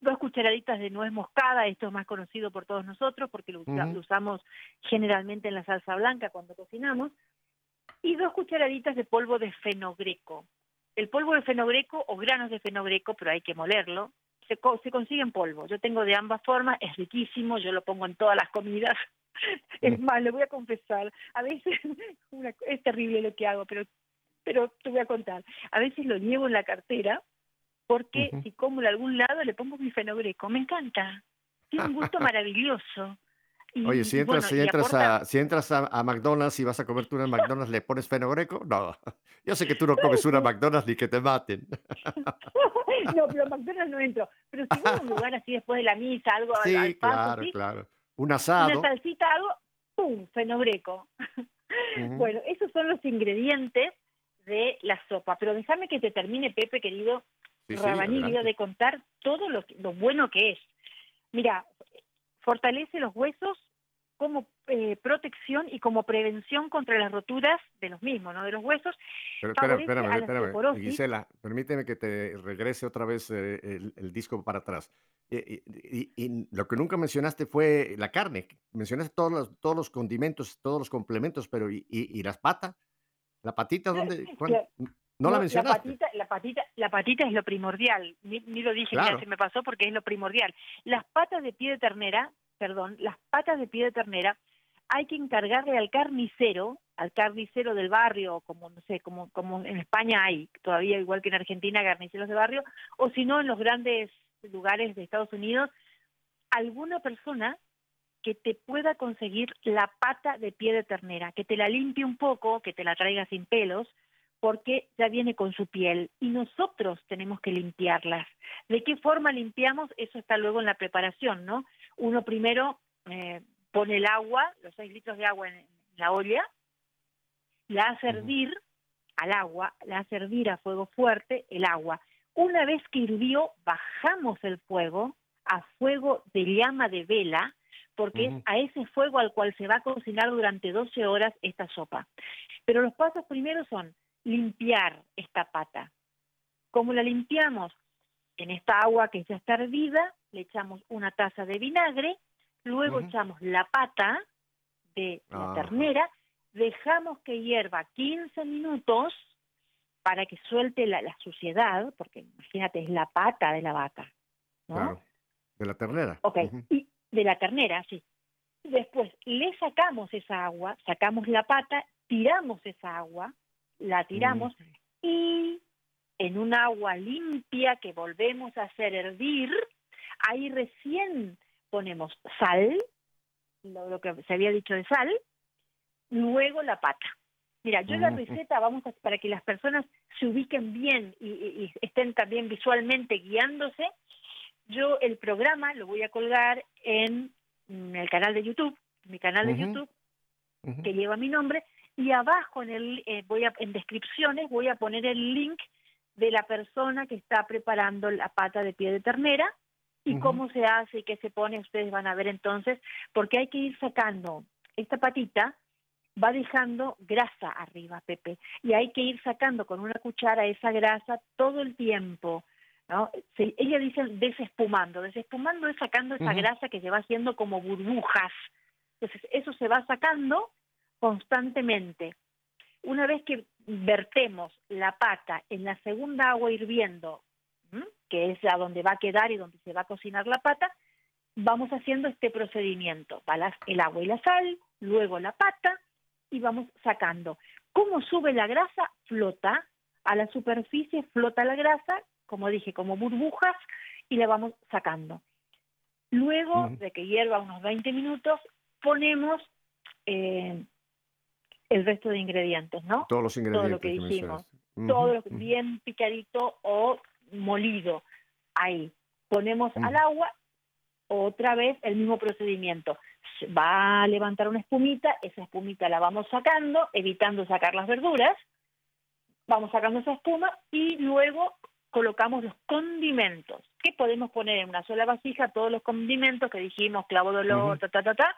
dos cucharaditas de nuez moscada, esto es más conocido por todos nosotros porque lo, lo usamos generalmente en la salsa blanca cuando cocinamos. Y dos cucharaditas de polvo de fenogreco. El polvo de fenogreco o granos de fenogreco, pero hay que molerlo, se, co- se consigue en polvo. Yo tengo de ambas formas, es riquísimo, yo lo pongo en todas las comidas. [laughs] Es
Mm.
más, le voy a confesar, a veces [laughs] una- es terrible lo que hago, pero pero te voy a contar. A veces lo llevo en la cartera porque si como en algún lado le pongo mi fenogreco. Me encanta. Tiene un gusto [laughs] maravilloso. Y-
Oye, si entras,
bueno,
si
y
entras,
aporta-
a, si entras a, a McDonald's y vas a comer tú en McDonald's, ¿le pones fenogreco? No. [laughs] Yo sé que tú no comes una McDonald's ni que te maten. [laughs]
no, pero a [laughs] McDonald's no entro. Pero si voy a un lugar así después de la misa, algo al-
Sí,
al paso,
claro,
¿sí?
claro. Un
una
asado.
salsita, algo, ¡pum! Fenogreco. Bueno, esos son los ingredientes de la sopa. Pero déjame que te termine, Pepe, querido
Sí,
de contar todo lo, que- lo bueno que es. Mira, fortalece los huesos, como eh, protección y como prevención contra las roturas de los mismos, ¿no? De los huesos.
Pero espérame, espérame, espérame. Gisela, permíteme que te regrese otra vez eh, el, el disco para atrás. Eh, y, y- y lo que nunca mencionaste fue la carne. Mencionaste todos los, todos los condimentos, todos los complementos, pero ¿y, y, y las patas? ¿La patita dónde? cuán- No la
La
mencionaste.
patita, la, patita, la patita es lo primordial. Ni, ni lo dije,
Claro.
mira, se me pasó porque es lo primordial. Las patas de pie de ternera, perdón, las patas de pie de ternera, hay que encargarle al carnicero, al carnicero del barrio, como no sé, como, como en España hay todavía, igual que en Argentina, carniceros de barrio, o si no, en los grandes lugares de Estados Unidos, alguna persona que te pueda conseguir la pata de pie de ternera, que te la limpie un poco, que te la traiga sin pelos, porque ya viene con su piel y nosotros tenemos que limpiarlas. ¿De qué forma limpiamos? Eso está luego en la preparación, ¿no? Uno primero eh, pone el agua, los 6 litros de agua en, la olla, la hace hervir al agua, la hace hervir a fuego fuerte el agua. Una vez que hirvió, bajamos el fuego a fuego de llama de vela, porque es a ese fuego al cual se va a cocinar durante 12 horas esta sopa. Pero los pasos primeros son limpiar esta pata. ¿Cómo la limpiamos? En esta agua que ya está hervida, le echamos una taza de vinagre, luego echamos la pata de la ternera, dejamos que hierva 15 minutos para que suelte la, la suciedad, porque imagínate, es la pata de la vaca, ¿no?
Claro. De la ternera.
Ok, y de la ternera, sí. Después le sacamos esa agua, sacamos la pata, tiramos esa agua, la tiramos y en un agua limpia que volvemos a hacer hervir, ahí recién ponemos sal, lo, lo que se había dicho de sal, luego la pata. Mira, yo la
Ujú.
receta, vamos a, para que las personas se ubiquen bien y, y- y estén también visualmente guiándose, yo el programa lo voy a colgar en, mm, el canal de YouTube, mi canal de. YouTube, que lleva mi nombre, y abajo en el eh, voy a, en descripciones voy a poner el link de la persona que está preparando la pata de pie de ternera y cómo se hace y qué se pone, ustedes van a ver entonces, porque hay que ir sacando esta patita va dejando grasa arriba, Pepe, y hay que ir sacando con una cuchara esa grasa todo el tiempo. ¿no? Se- ella dice desespumando, desespumando es sacando esa grasa que se va haciendo como burbujas. Entonces, eso se va sacando constantemente. Una vez que vertemos la pata en la segunda agua hirviendo, ¿m? que es a donde va a quedar y donde se va a cocinar la pata, vamos haciendo este procedimiento. Va el agua y la sal, luego la pata y vamos sacando. ¿Cómo sube la grasa? Flota. A la superficie flota la grasa, como dije, como burbujas y la vamos sacando. Luego de que hierva unos 20 minutos, ponemos eh, el resto de ingredientes, ¿no?
Todos los
Todo
ingredientes
lo que dijimos. Todo lo que bien picadito o molido. Ahí. Ponemos al agua otra vez el mismo procedimiento. Va a levantar una espumita, esa espumita la vamos sacando, evitando sacar las verduras. Vamos sacando esa espuma y luego colocamos los condimentos. que podemos poner en una sola vasija? Todos los condimentos que dijimos, clavo de olor, ta, ta, ta, ta,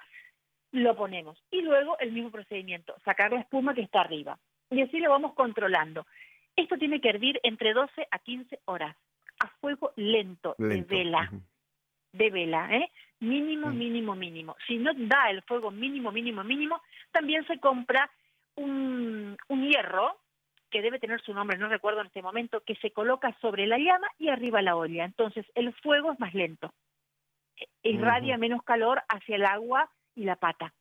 lo ponemos. Y luego el mismo procedimiento, sacar la espuma que está arriba. Y así lo vamos controlando. Esto tiene que hervir entre 12 a 15 horas, a fuego lento,
Lento,
de vela. De vela, ¿eh? Mínimo, mínimo, mínimo. Si no da el fuego mínimo, mínimo, mínimo, también se compra un, un hierro que debe tener su nombre, no recuerdo en este momento, que se coloca sobre la llama y arriba la olla. Entonces el fuego es más lento. E- Irradia menos calor hacia el agua y la pata.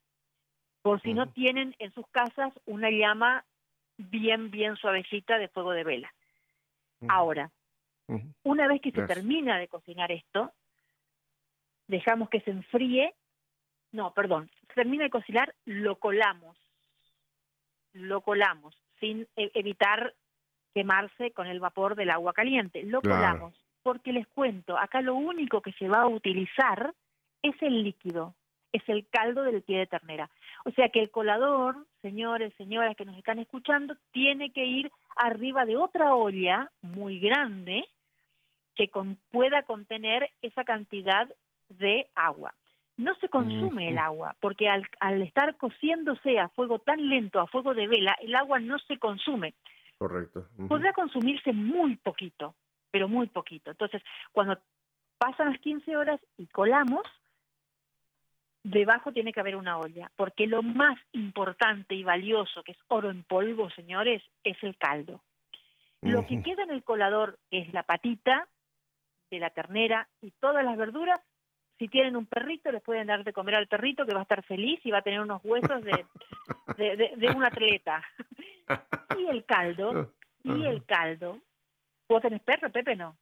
Por si no tienen en sus casas una llama bien, bien suavecita de fuego de vela. Ahora, una vez que se termina de cocinar esto, dejamos que se enfríe. No, perdón, se termina de cocinar, lo colamos. Lo colamos, sin e- evitar quemarse con el vapor del agua caliente. Lo
Claro.
colamos, porque les cuento, acá lo único que se va a utilizar es el líquido, es el caldo del pie de ternera. O sea que el colador, señores, señoras que nos están escuchando, tiene que ir arriba de otra olla muy grande que con- pueda contener esa cantidad de agua. no se consume el agua, porque al, al estar cociéndose a fuego tan lento, a fuego de vela, el agua no se consume.
Correcto.
Podrá consumirse muy poquito, pero muy poquito. Entonces, cuando pasan las 15 horas y colamos, debajo tiene que haber una olla, porque lo más importante y valioso, que es oro en polvo, señores, es el caldo. Lo que queda en el colador, es la patita de la ternera y todas las verduras, si tienen un perrito, les pueden dar de comer al perrito que va a estar feliz y va a tener unos huesos de, [laughs] de, un atleta. y el caldo, [laughs] y el caldo. ¿Vos tenés perro, Pepe? No.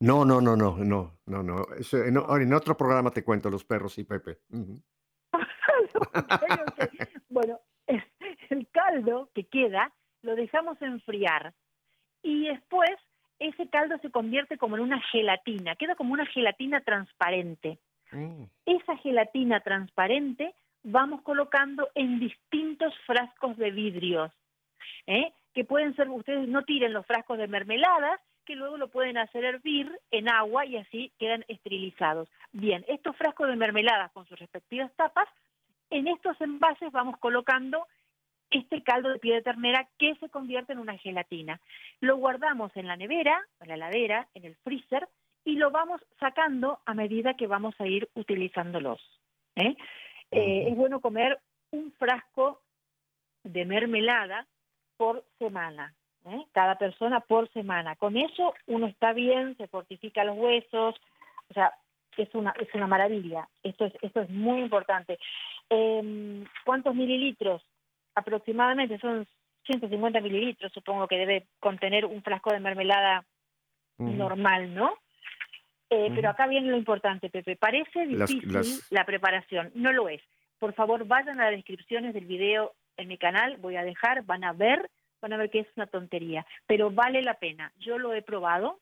No, no, no, no, no, no, no. en, otro programa te cuento los perros y Pepe. [laughs]
Bueno, [laughs] el caldo que queda lo dejamos enfriar y después ese caldo se convierte como en una gelatina, queda como una gelatina transparente. Mm. Esa gelatina transparente vamos colocando en distintos frascos de vidrios, ¿eh? que pueden ser, ustedes no tiren los frascos de mermeladas, que luego lo pueden hacer hervir en agua y así quedan esterilizados. Bien, estos frascos de mermeladas con sus respectivas tapas, en estos envases vamos colocando este caldo de pie de ternera que se convierte en una gelatina. Lo guardamos en la nevera, en la heladera, en el freezer y lo vamos sacando a medida que vamos a ir utilizándolos. ¿eh? Eh, es bueno comer un frasco de mermelada por semana, ¿eh? cada persona por semana. Con eso uno está bien, se fortifica los huesos, o sea, es una, es una maravilla. Esto es, esto es muy importante. Em, ¿Cuántos mililitros? aproximadamente son 150 mililitros, supongo que debe contener un frasco de mermelada normal, ¿no? Eh, pero acá viene lo importante, Pepe. Parece difícil la preparación, no lo es. Por favor, vayan a las descripciones del video en mi canal, voy a dejar, van a ver, van a ver que es una tontería, pero vale la pena. Yo lo he probado.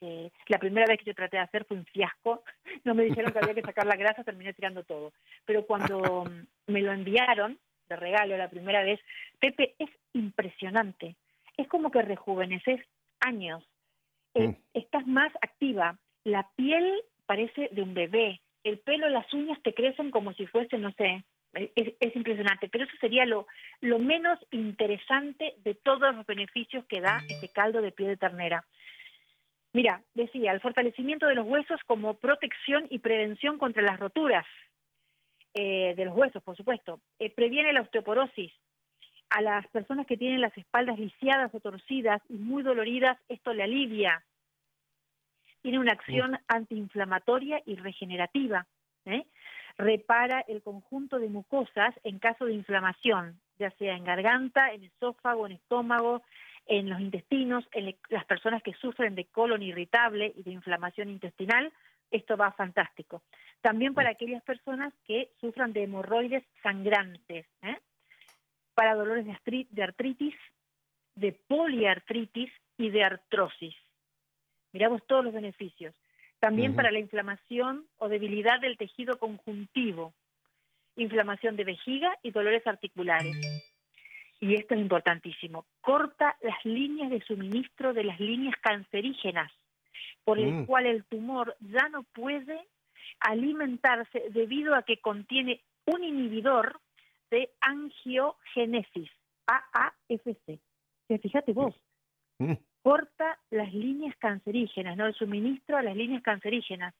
Eh, la primera vez que yo traté de hacer fue un fiasco. [laughs] No me dijeron que había que sacar la grasa, terminé tirando todo. Pero cuando me lo enviaron, de regalo la primera vez, Pepe, es impresionante. Es como que rejuveneces años. Eh, mm. Estás más activa. La piel parece de un bebé. El pelo, las uñas te crecen como si fuese, no sé, es, impresionante. Pero eso sería lo, lo menos interesante de todos los beneficios que da este caldo de pie de ternera. Mira, decía, el fortalecimiento de los huesos como protección y prevención contra las roturas. Eh, de los huesos, por supuesto. Eh, previene la osteoporosis. A las personas que tienen las espaldas lisiadas o torcidas y muy doloridas, esto le alivia. Tiene una acción antiinflamatoria y regenerativa. ¿eh? Repara el conjunto de mucosas en caso de inflamación, ya sea en garganta, en esófago, en estómago, en los intestinos, en las personas que sufren de colon irritable y de inflamación intestinal, esto va fantástico. También para aquellas personas que sufran de hemorroides sangrantes, ¿eh? para dolores de artritis, de poliartritis y de artrosis. Miramos todos los beneficios. También para la inflamación o debilidad del tejido conjuntivo, inflamación de vejiga y dolores articulares. Y esto es importantísimo, corta las líneas de suministro de las líneas cancerígenas, por el mm. cual el tumor ya no puede alimentarse debido a que contiene un inhibidor de angiogénesis, AAFC. Fíjate vos, mm. Corta las líneas cancerígenas, ¿no? El suministro a las líneas cancerígenas.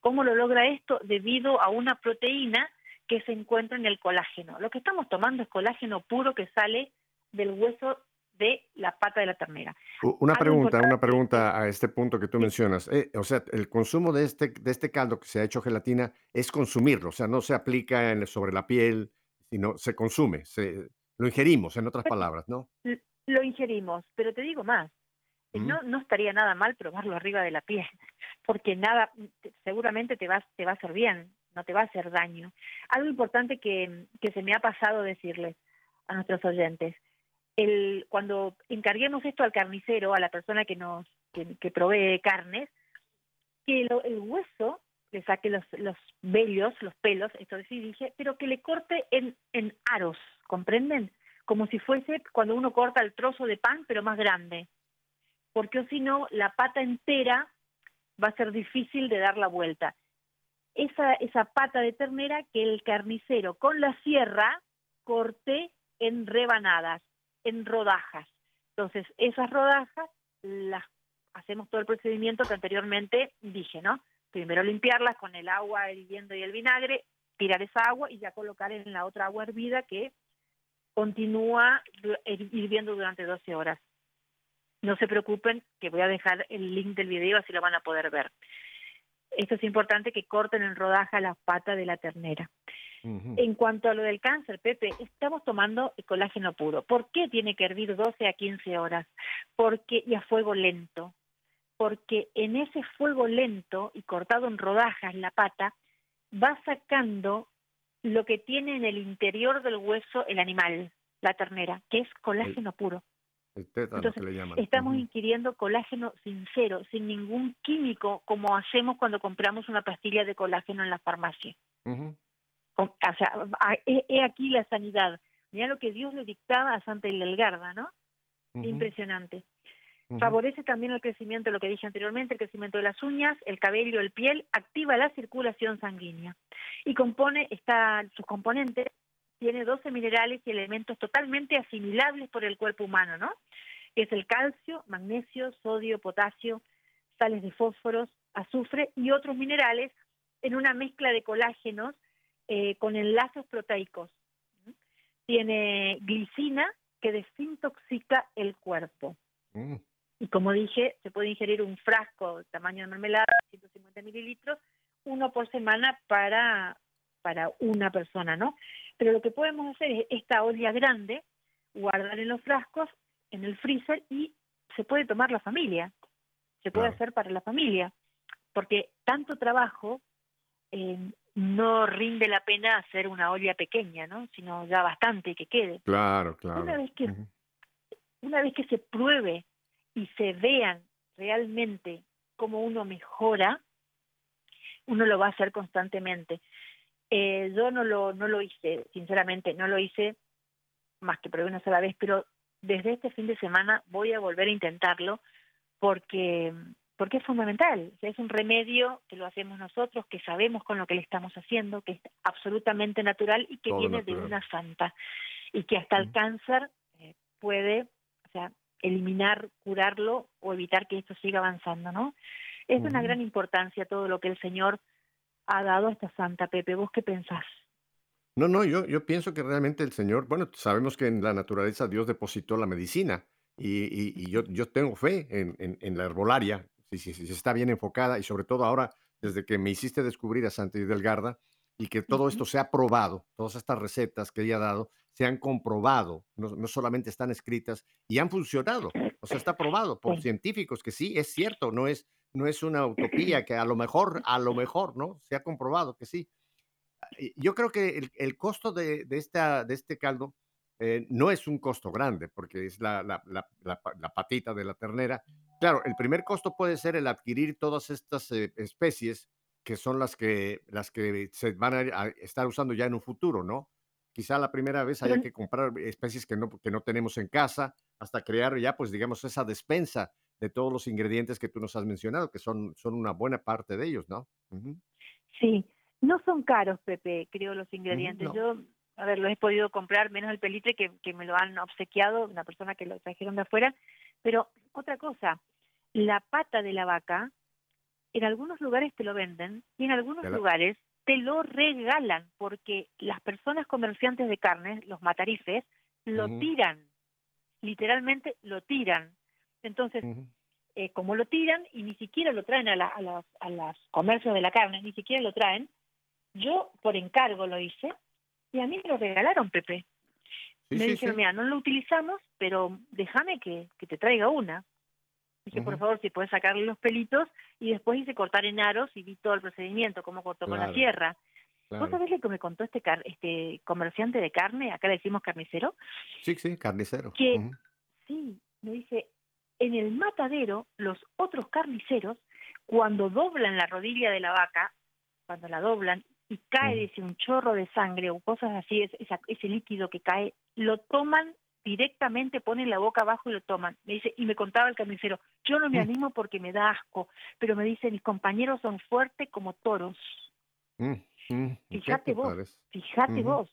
¿Cómo lo logra esto? Debido a una proteína que se encuentra en el colágeno. Lo que estamos tomando es colágeno puro que sale del hueso de la pata de la ternera.
Una pregunta, una pregunta a este punto que tú mencionas. Eh, o sea, el consumo de este, de este caldo que se ha hecho gelatina es consumirlo, o sea, no se aplica sobre la piel, sino se consume, se, lo ingerimos, en otras palabras, ¿no?
Lo ingerimos, pero te digo más, eh, no, no estaría nada mal probarlo arriba de la piel, [laughs] porque nada, seguramente te va, te va a hacer bien, no te va a hacer daño. Algo importante que, que se me ha pasado decirles a nuestros oyentes, el, cuando encarguemos esto al carnicero, a la persona que nos que, provee carnes, que el hueso le saque los, los vellos, los pelos, esto sí dije, pero que le corte en, en aros, ¿comprenden? Como si fuese cuando uno corta el trozo de pan, pero más grande. Porque si no, la pata entera va a ser difícil de dar la vuelta. esa, esa pata de ternera que el carnicero con la sierra corte en rebanadas, en rodajas. Entonces, esas rodajas las hacemos todo el procedimiento que anteriormente dije, ¿no? Primero limpiarlas con el agua hirviendo y el vinagre, tirar esa agua y ya colocar en la otra agua hervida que continúa hirviendo durante 12 horas. No se preocupen, que voy a dejar el link del video, así lo van a poder ver. Esto es importante que corten en rodaja la pata de la ternera. En cuanto a lo del cáncer, Pepe, estamos tomando colágeno puro. ¿Por qué tiene que hervir 12 a 15 horas? Porque y a fuego lento. Porque en ese fuego lento y cortado en rodajas la pata va sacando lo que tiene en el interior del hueso el animal, la ternera, que es colágeno puro.
Entonces, le llaman.
estamos inquiriendo colágeno sincero, sin ningún químico, como hacemos cuando compramos una pastilla de colágeno en la farmacia. o sea, he, aquí la sanidad. Mira lo que Dios le dictaba a Santa Hildegarda, ¿no? Impresionante. Favorece también el crecimiento, lo que dije anteriormente, el crecimiento de las uñas, el cabello, el piel, activa la circulación sanguínea y compone, está, sus componentes tiene 12 minerales y elementos totalmente asimilables por el cuerpo humano, ¿no? Que es el calcio, magnesio, sodio, potasio, sales de fósforos, azufre y otros minerales en una mezcla de colágenos eh, con enlaces proteicos. Tiene glicina que desintoxica el cuerpo. Mm. Y como dije, se puede ingerir un frasco tamaño de mermelada, 150 mililitros, uno por semana para, para una persona, ¿no? Pero lo que podemos hacer es esta olla grande, guardar en los frascos, en el freezer y se puede tomar la familia, se puede hacer para la familia, porque tanto trabajo eh, no rinde la pena hacer una olla pequeña, ¿no? Sino ya bastante que quede.
Claro, claro.
Una vez que, una vez que se pruebe y se vean realmente cómo uno mejora, uno lo va a hacer constantemente. Eh, yo no lo, no lo hice, sinceramente, no lo hice más que por una sola vez, pero desde este fin de semana voy a volver a intentarlo porque porque es fundamental, es un remedio que lo hacemos nosotros, que sabemos con lo que le estamos haciendo, que es absolutamente natural y que viene de una santa y que hasta el cáncer eh, puede, o sea, eliminar, curarlo o evitar que esto siga avanzando, ¿no? Es de una gran importancia todo lo que el Señor ha dado a esta santa, Pepe. ¿Vos qué pensás?
No, no, yo, yo pienso que realmente el Señor, bueno, sabemos que en la naturaleza Dios depositó la medicina y, y, yo, yo tengo fe en, en, la herbolaria, si, si, si, está bien enfocada y sobre todo ahora, desde que me hiciste descubrir a Santa Delgarda y que todo esto se ha probado, todas estas recetas que ella ha dado, se han comprobado, no, no, solamente están escritas y han funcionado, o sea, está probado por científicos que sí, es cierto, no es, no es una utopía, que a lo mejor, a lo mejor, ¿no? Se ha comprobado que sí. Yo creo que el, costo de, esta, de este caldo eh, no es un costo grande, porque es la, la, la, patita de la ternera. Claro, el primer costo puede ser el adquirir todas estas eh, especies que son las que, las que se van a, estar usando ya en un futuro, ¿no? Quizá la primera vez haya que comprar especies que no, que no tenemos en casa hasta crear ya, pues digamos, esa despensa de todos los ingredientes que tú nos has mencionado, que son, son una buena parte de ellos, ¿no?
Sí, no son caros, Pepe, creo, los ingredientes. Yo, a ver, los he podido comprar, menos el pelitre que, que me lo han obsequiado, una persona que lo trajeron de afuera. Pero otra cosa, la pata de la vaca, en algunos lugares te lo venden y en algunos lugares te lo regalan, porque las personas comerciantes de carne, los matarifes, lo tiran, literalmente lo tiran. Entonces, eh, como lo tiran y ni siquiera lo traen a, la, a, las, a los comercios de la carne, ni siquiera lo traen, yo por encargo lo hice y a mí me lo regalaron, Pepe. me dijeron, mira, no lo utilizamos, pero déjame que, que te traiga una. Dije, por favor, si puedes sacarle los pelitos y después hice cortar en aros y vi todo el procedimiento, cómo cortó con la sierra. ¿Vos sabés lo que me contó este car este comerciante de carne? Acá le decimos carnicero.
Sí, sí, carnicero.
Que, sí, me dice, en el matadero, los otros carniceros, cuando doblan la rodilla de la vaca, cuando la doblan y cae, dice, un chorro de sangre o cosas así, ese líquido que cae, lo toman directamente, ponen la boca abajo y lo toman. Me dice, y me contaba el carnicero, yo no me animo porque me da asco, pero me dice, mis compañeros son fuertes como toros.
Mm, mm, ¿qué
Fíjate
te
vos,
parece?
fíjate vos.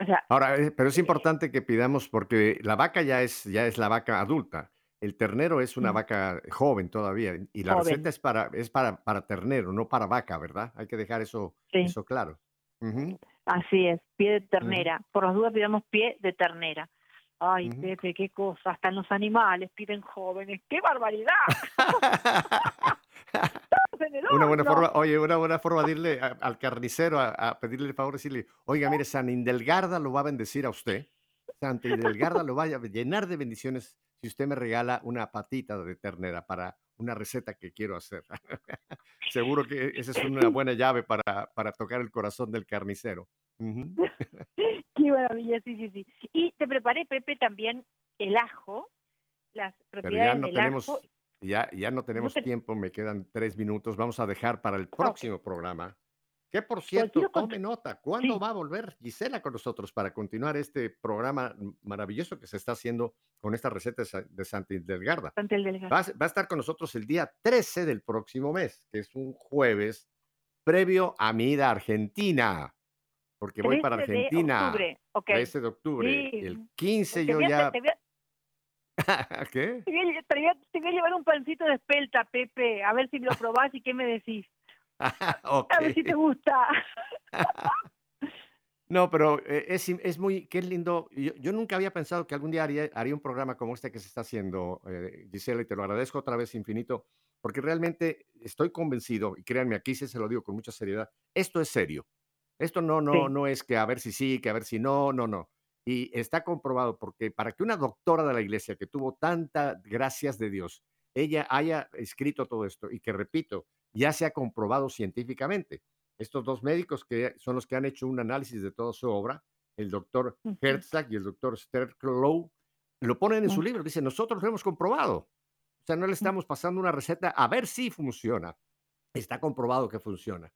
O sea,
Ahora, eh, pero es importante que pidamos, porque la vaca ya es, ya es la vaca adulta. El ternero es una
Mm.
vaca joven todavía y la
Joven.
receta es para, es para, para ternero, no para vaca, ¿verdad? Hay que dejar eso,
Sí.
eso claro.
Así es, pie de ternera. Por las dudas pidamos pie de ternera. Ay,
Ujú.
Pepe, qué cosa, hasta en los animales piden jóvenes. ¡Qué barbaridad! [laughs]
Una buena forma, oye, una buena forma de irle a- al carnicero a, a pedirle el favor, decirle, oiga, mire, San Indelgarda lo va a bendecir a usted. Santa Indelgarda lo va a llenar de bendiciones si usted me regala una patita de ternera para una receta que quiero hacer. [laughs] Seguro que esa es una [laughs] buena llave para, para tocar el corazón del carnicero. [laughs]
Qué maravilla, sí, sí, sí. Y te preparé, Pepe, también el ajo, las
Pero
propiedades
ya no
del
tenemos,
ajo.
ya, ya no tenemos
te-
tiempo, me quedan tres minutos. Vamos a dejar para el próximo programa. Que por
Pues
cierto, tome nota, ¿cuándo
Sí.
va a volver Gisela con nosotros para continuar este programa maravilloso que se está haciendo con esta receta de Sa- de Santa Indelgarda?
Bastante el delgado.
Va a, va a estar con nosotros el día 13 del próximo mes, que es un jueves previo a mi ida a Argentina, porque voy para
13 de
Argentina.
octubre, ok.
13 de octubre.
Sí.
El 15
Te
yo ya...
te voy a- [laughs]
¿Qué?
Te voy, a, te voy a- te voy a llevar un pancito de espelta, Pepe, a ver si lo probás y qué me decís. [laughs] A ver si te gusta. [laughs]
No, pero eh, es, muy, qué lindo. Yo, yo nunca había pensado que algún día haría, haría un programa como este que se está haciendo, eh, Gisela, y te lo agradezco otra vez infinito, porque realmente estoy convencido, y créanme, aquí sí se lo digo con mucha seriedad, esto es serio. Esto no, no,
Sí.
no es que a ver si sí, que a ver si no, no, no. Y está comprobado porque para que una doctora de la iglesia que tuvo tanta gracias de Dios, ella haya escrito todo esto y que, repito, ya se ha comprobado científicamente. Estos dos médicos que son los que han hecho un análisis de toda su obra, el doctor
Ujú.
Herzog y el doctor Sterklow, lo ponen en su
Ujú.
libro. Dicen, nosotros lo hemos comprobado. O sea, no le estamos pasando una receta a ver si funciona. Está comprobado que funciona.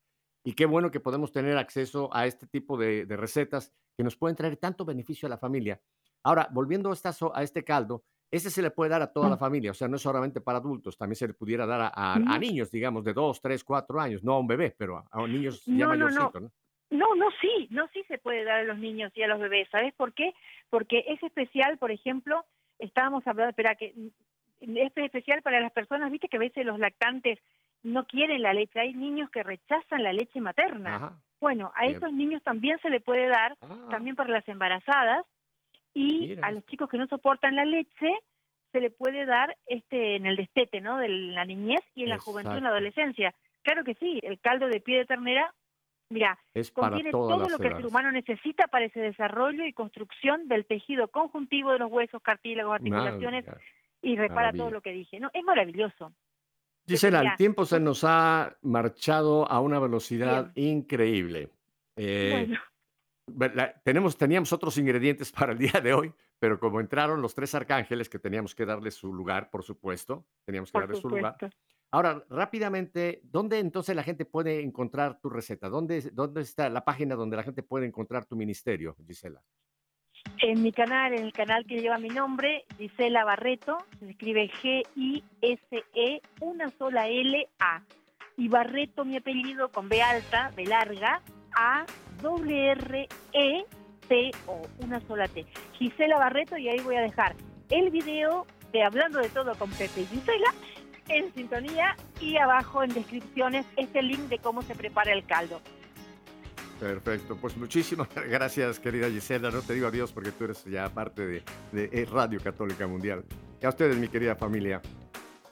Y qué bueno que podemos tener acceso a este tipo de, de recetas que nos pueden traer tanto beneficio a la familia. Ahora, volviendo a, esta a este caldo, ese se le puede dar a toda la familia, o sea, no es solamente para adultos, también se le pudiera dar a, a- a niños, digamos, de dos, tres, cuatro años, no a un bebé, pero a, a niños ya
no.
mayorcitos, ¿no?
No, no, sí, no, sí se puede dar a los niños y a los bebés. ¿Sabes por qué? Porque es especial, por ejemplo, estábamos hablando, espera, que mm, es especial para las personas, viste que a veces los lactantes no quieren la leche. Hay niños que rechazan la leche materna.
Ajá.
Bueno, a
Bien.
esos niños también se le puede dar,
Ah,
también para las embarazadas, y
Mira.
a los chicos que no soportan la leche se le puede dar este en el destete, ¿no? De la niñez y en la juventud, en la adolescencia. Claro que sí, el caldo de pie de ternera, mira,
es
contiene todo lo que el ser humano necesita para ese desarrollo y construcción del tejido conjuntivo de los huesos, cartílagos, articulaciones
Maravilla.
y repara todo lo que dije. No, es maravilloso.
Gisela, el tiempo se nos ha marchado a una velocidad increíble. Eh,
Bueno,
tenemos, teníamos otros ingredientes para el día de hoy, pero como entraron los tres arcángeles que teníamos que darles su lugar, por supuesto, teníamos que
por
darles su lugar. Ahora, rápidamente, ¿dónde entonces la gente puede encontrar tu receta? ¿Dónde, dónde está la página donde la gente puede encontrar tu ministerio, Gisela?
En mi canal, en el canal que lleva mi nombre, Gisela Barreto, se escribe G-I-S-E, una sola L-A. Y Barreto, mi apellido, con B alta, B larga, A, doble R-E-T-O, una sola T. Gisela Barreto, y ahí voy a dejar el video de Hablando de Todo con Pepe y Gisela en sintonía y abajo en descripciones este link de cómo se prepara el caldo.
Perfecto, pues muchísimas [laughs] gracias, querida Gisela. No te digo adiós porque tú eres ya parte de, de eh, Radio Católica Mundial. Y a ustedes, mi querida familia,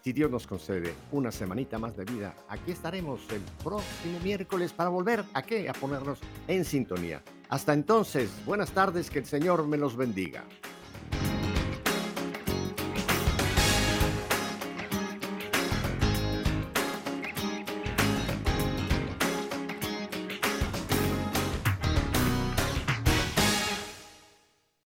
si Dios nos concede una semanita más de vida, aquí estaremos el próximo miércoles para volver a qué? A ponernos en sintonía. Hasta entonces, buenas tardes, que el Señor me los bendiga.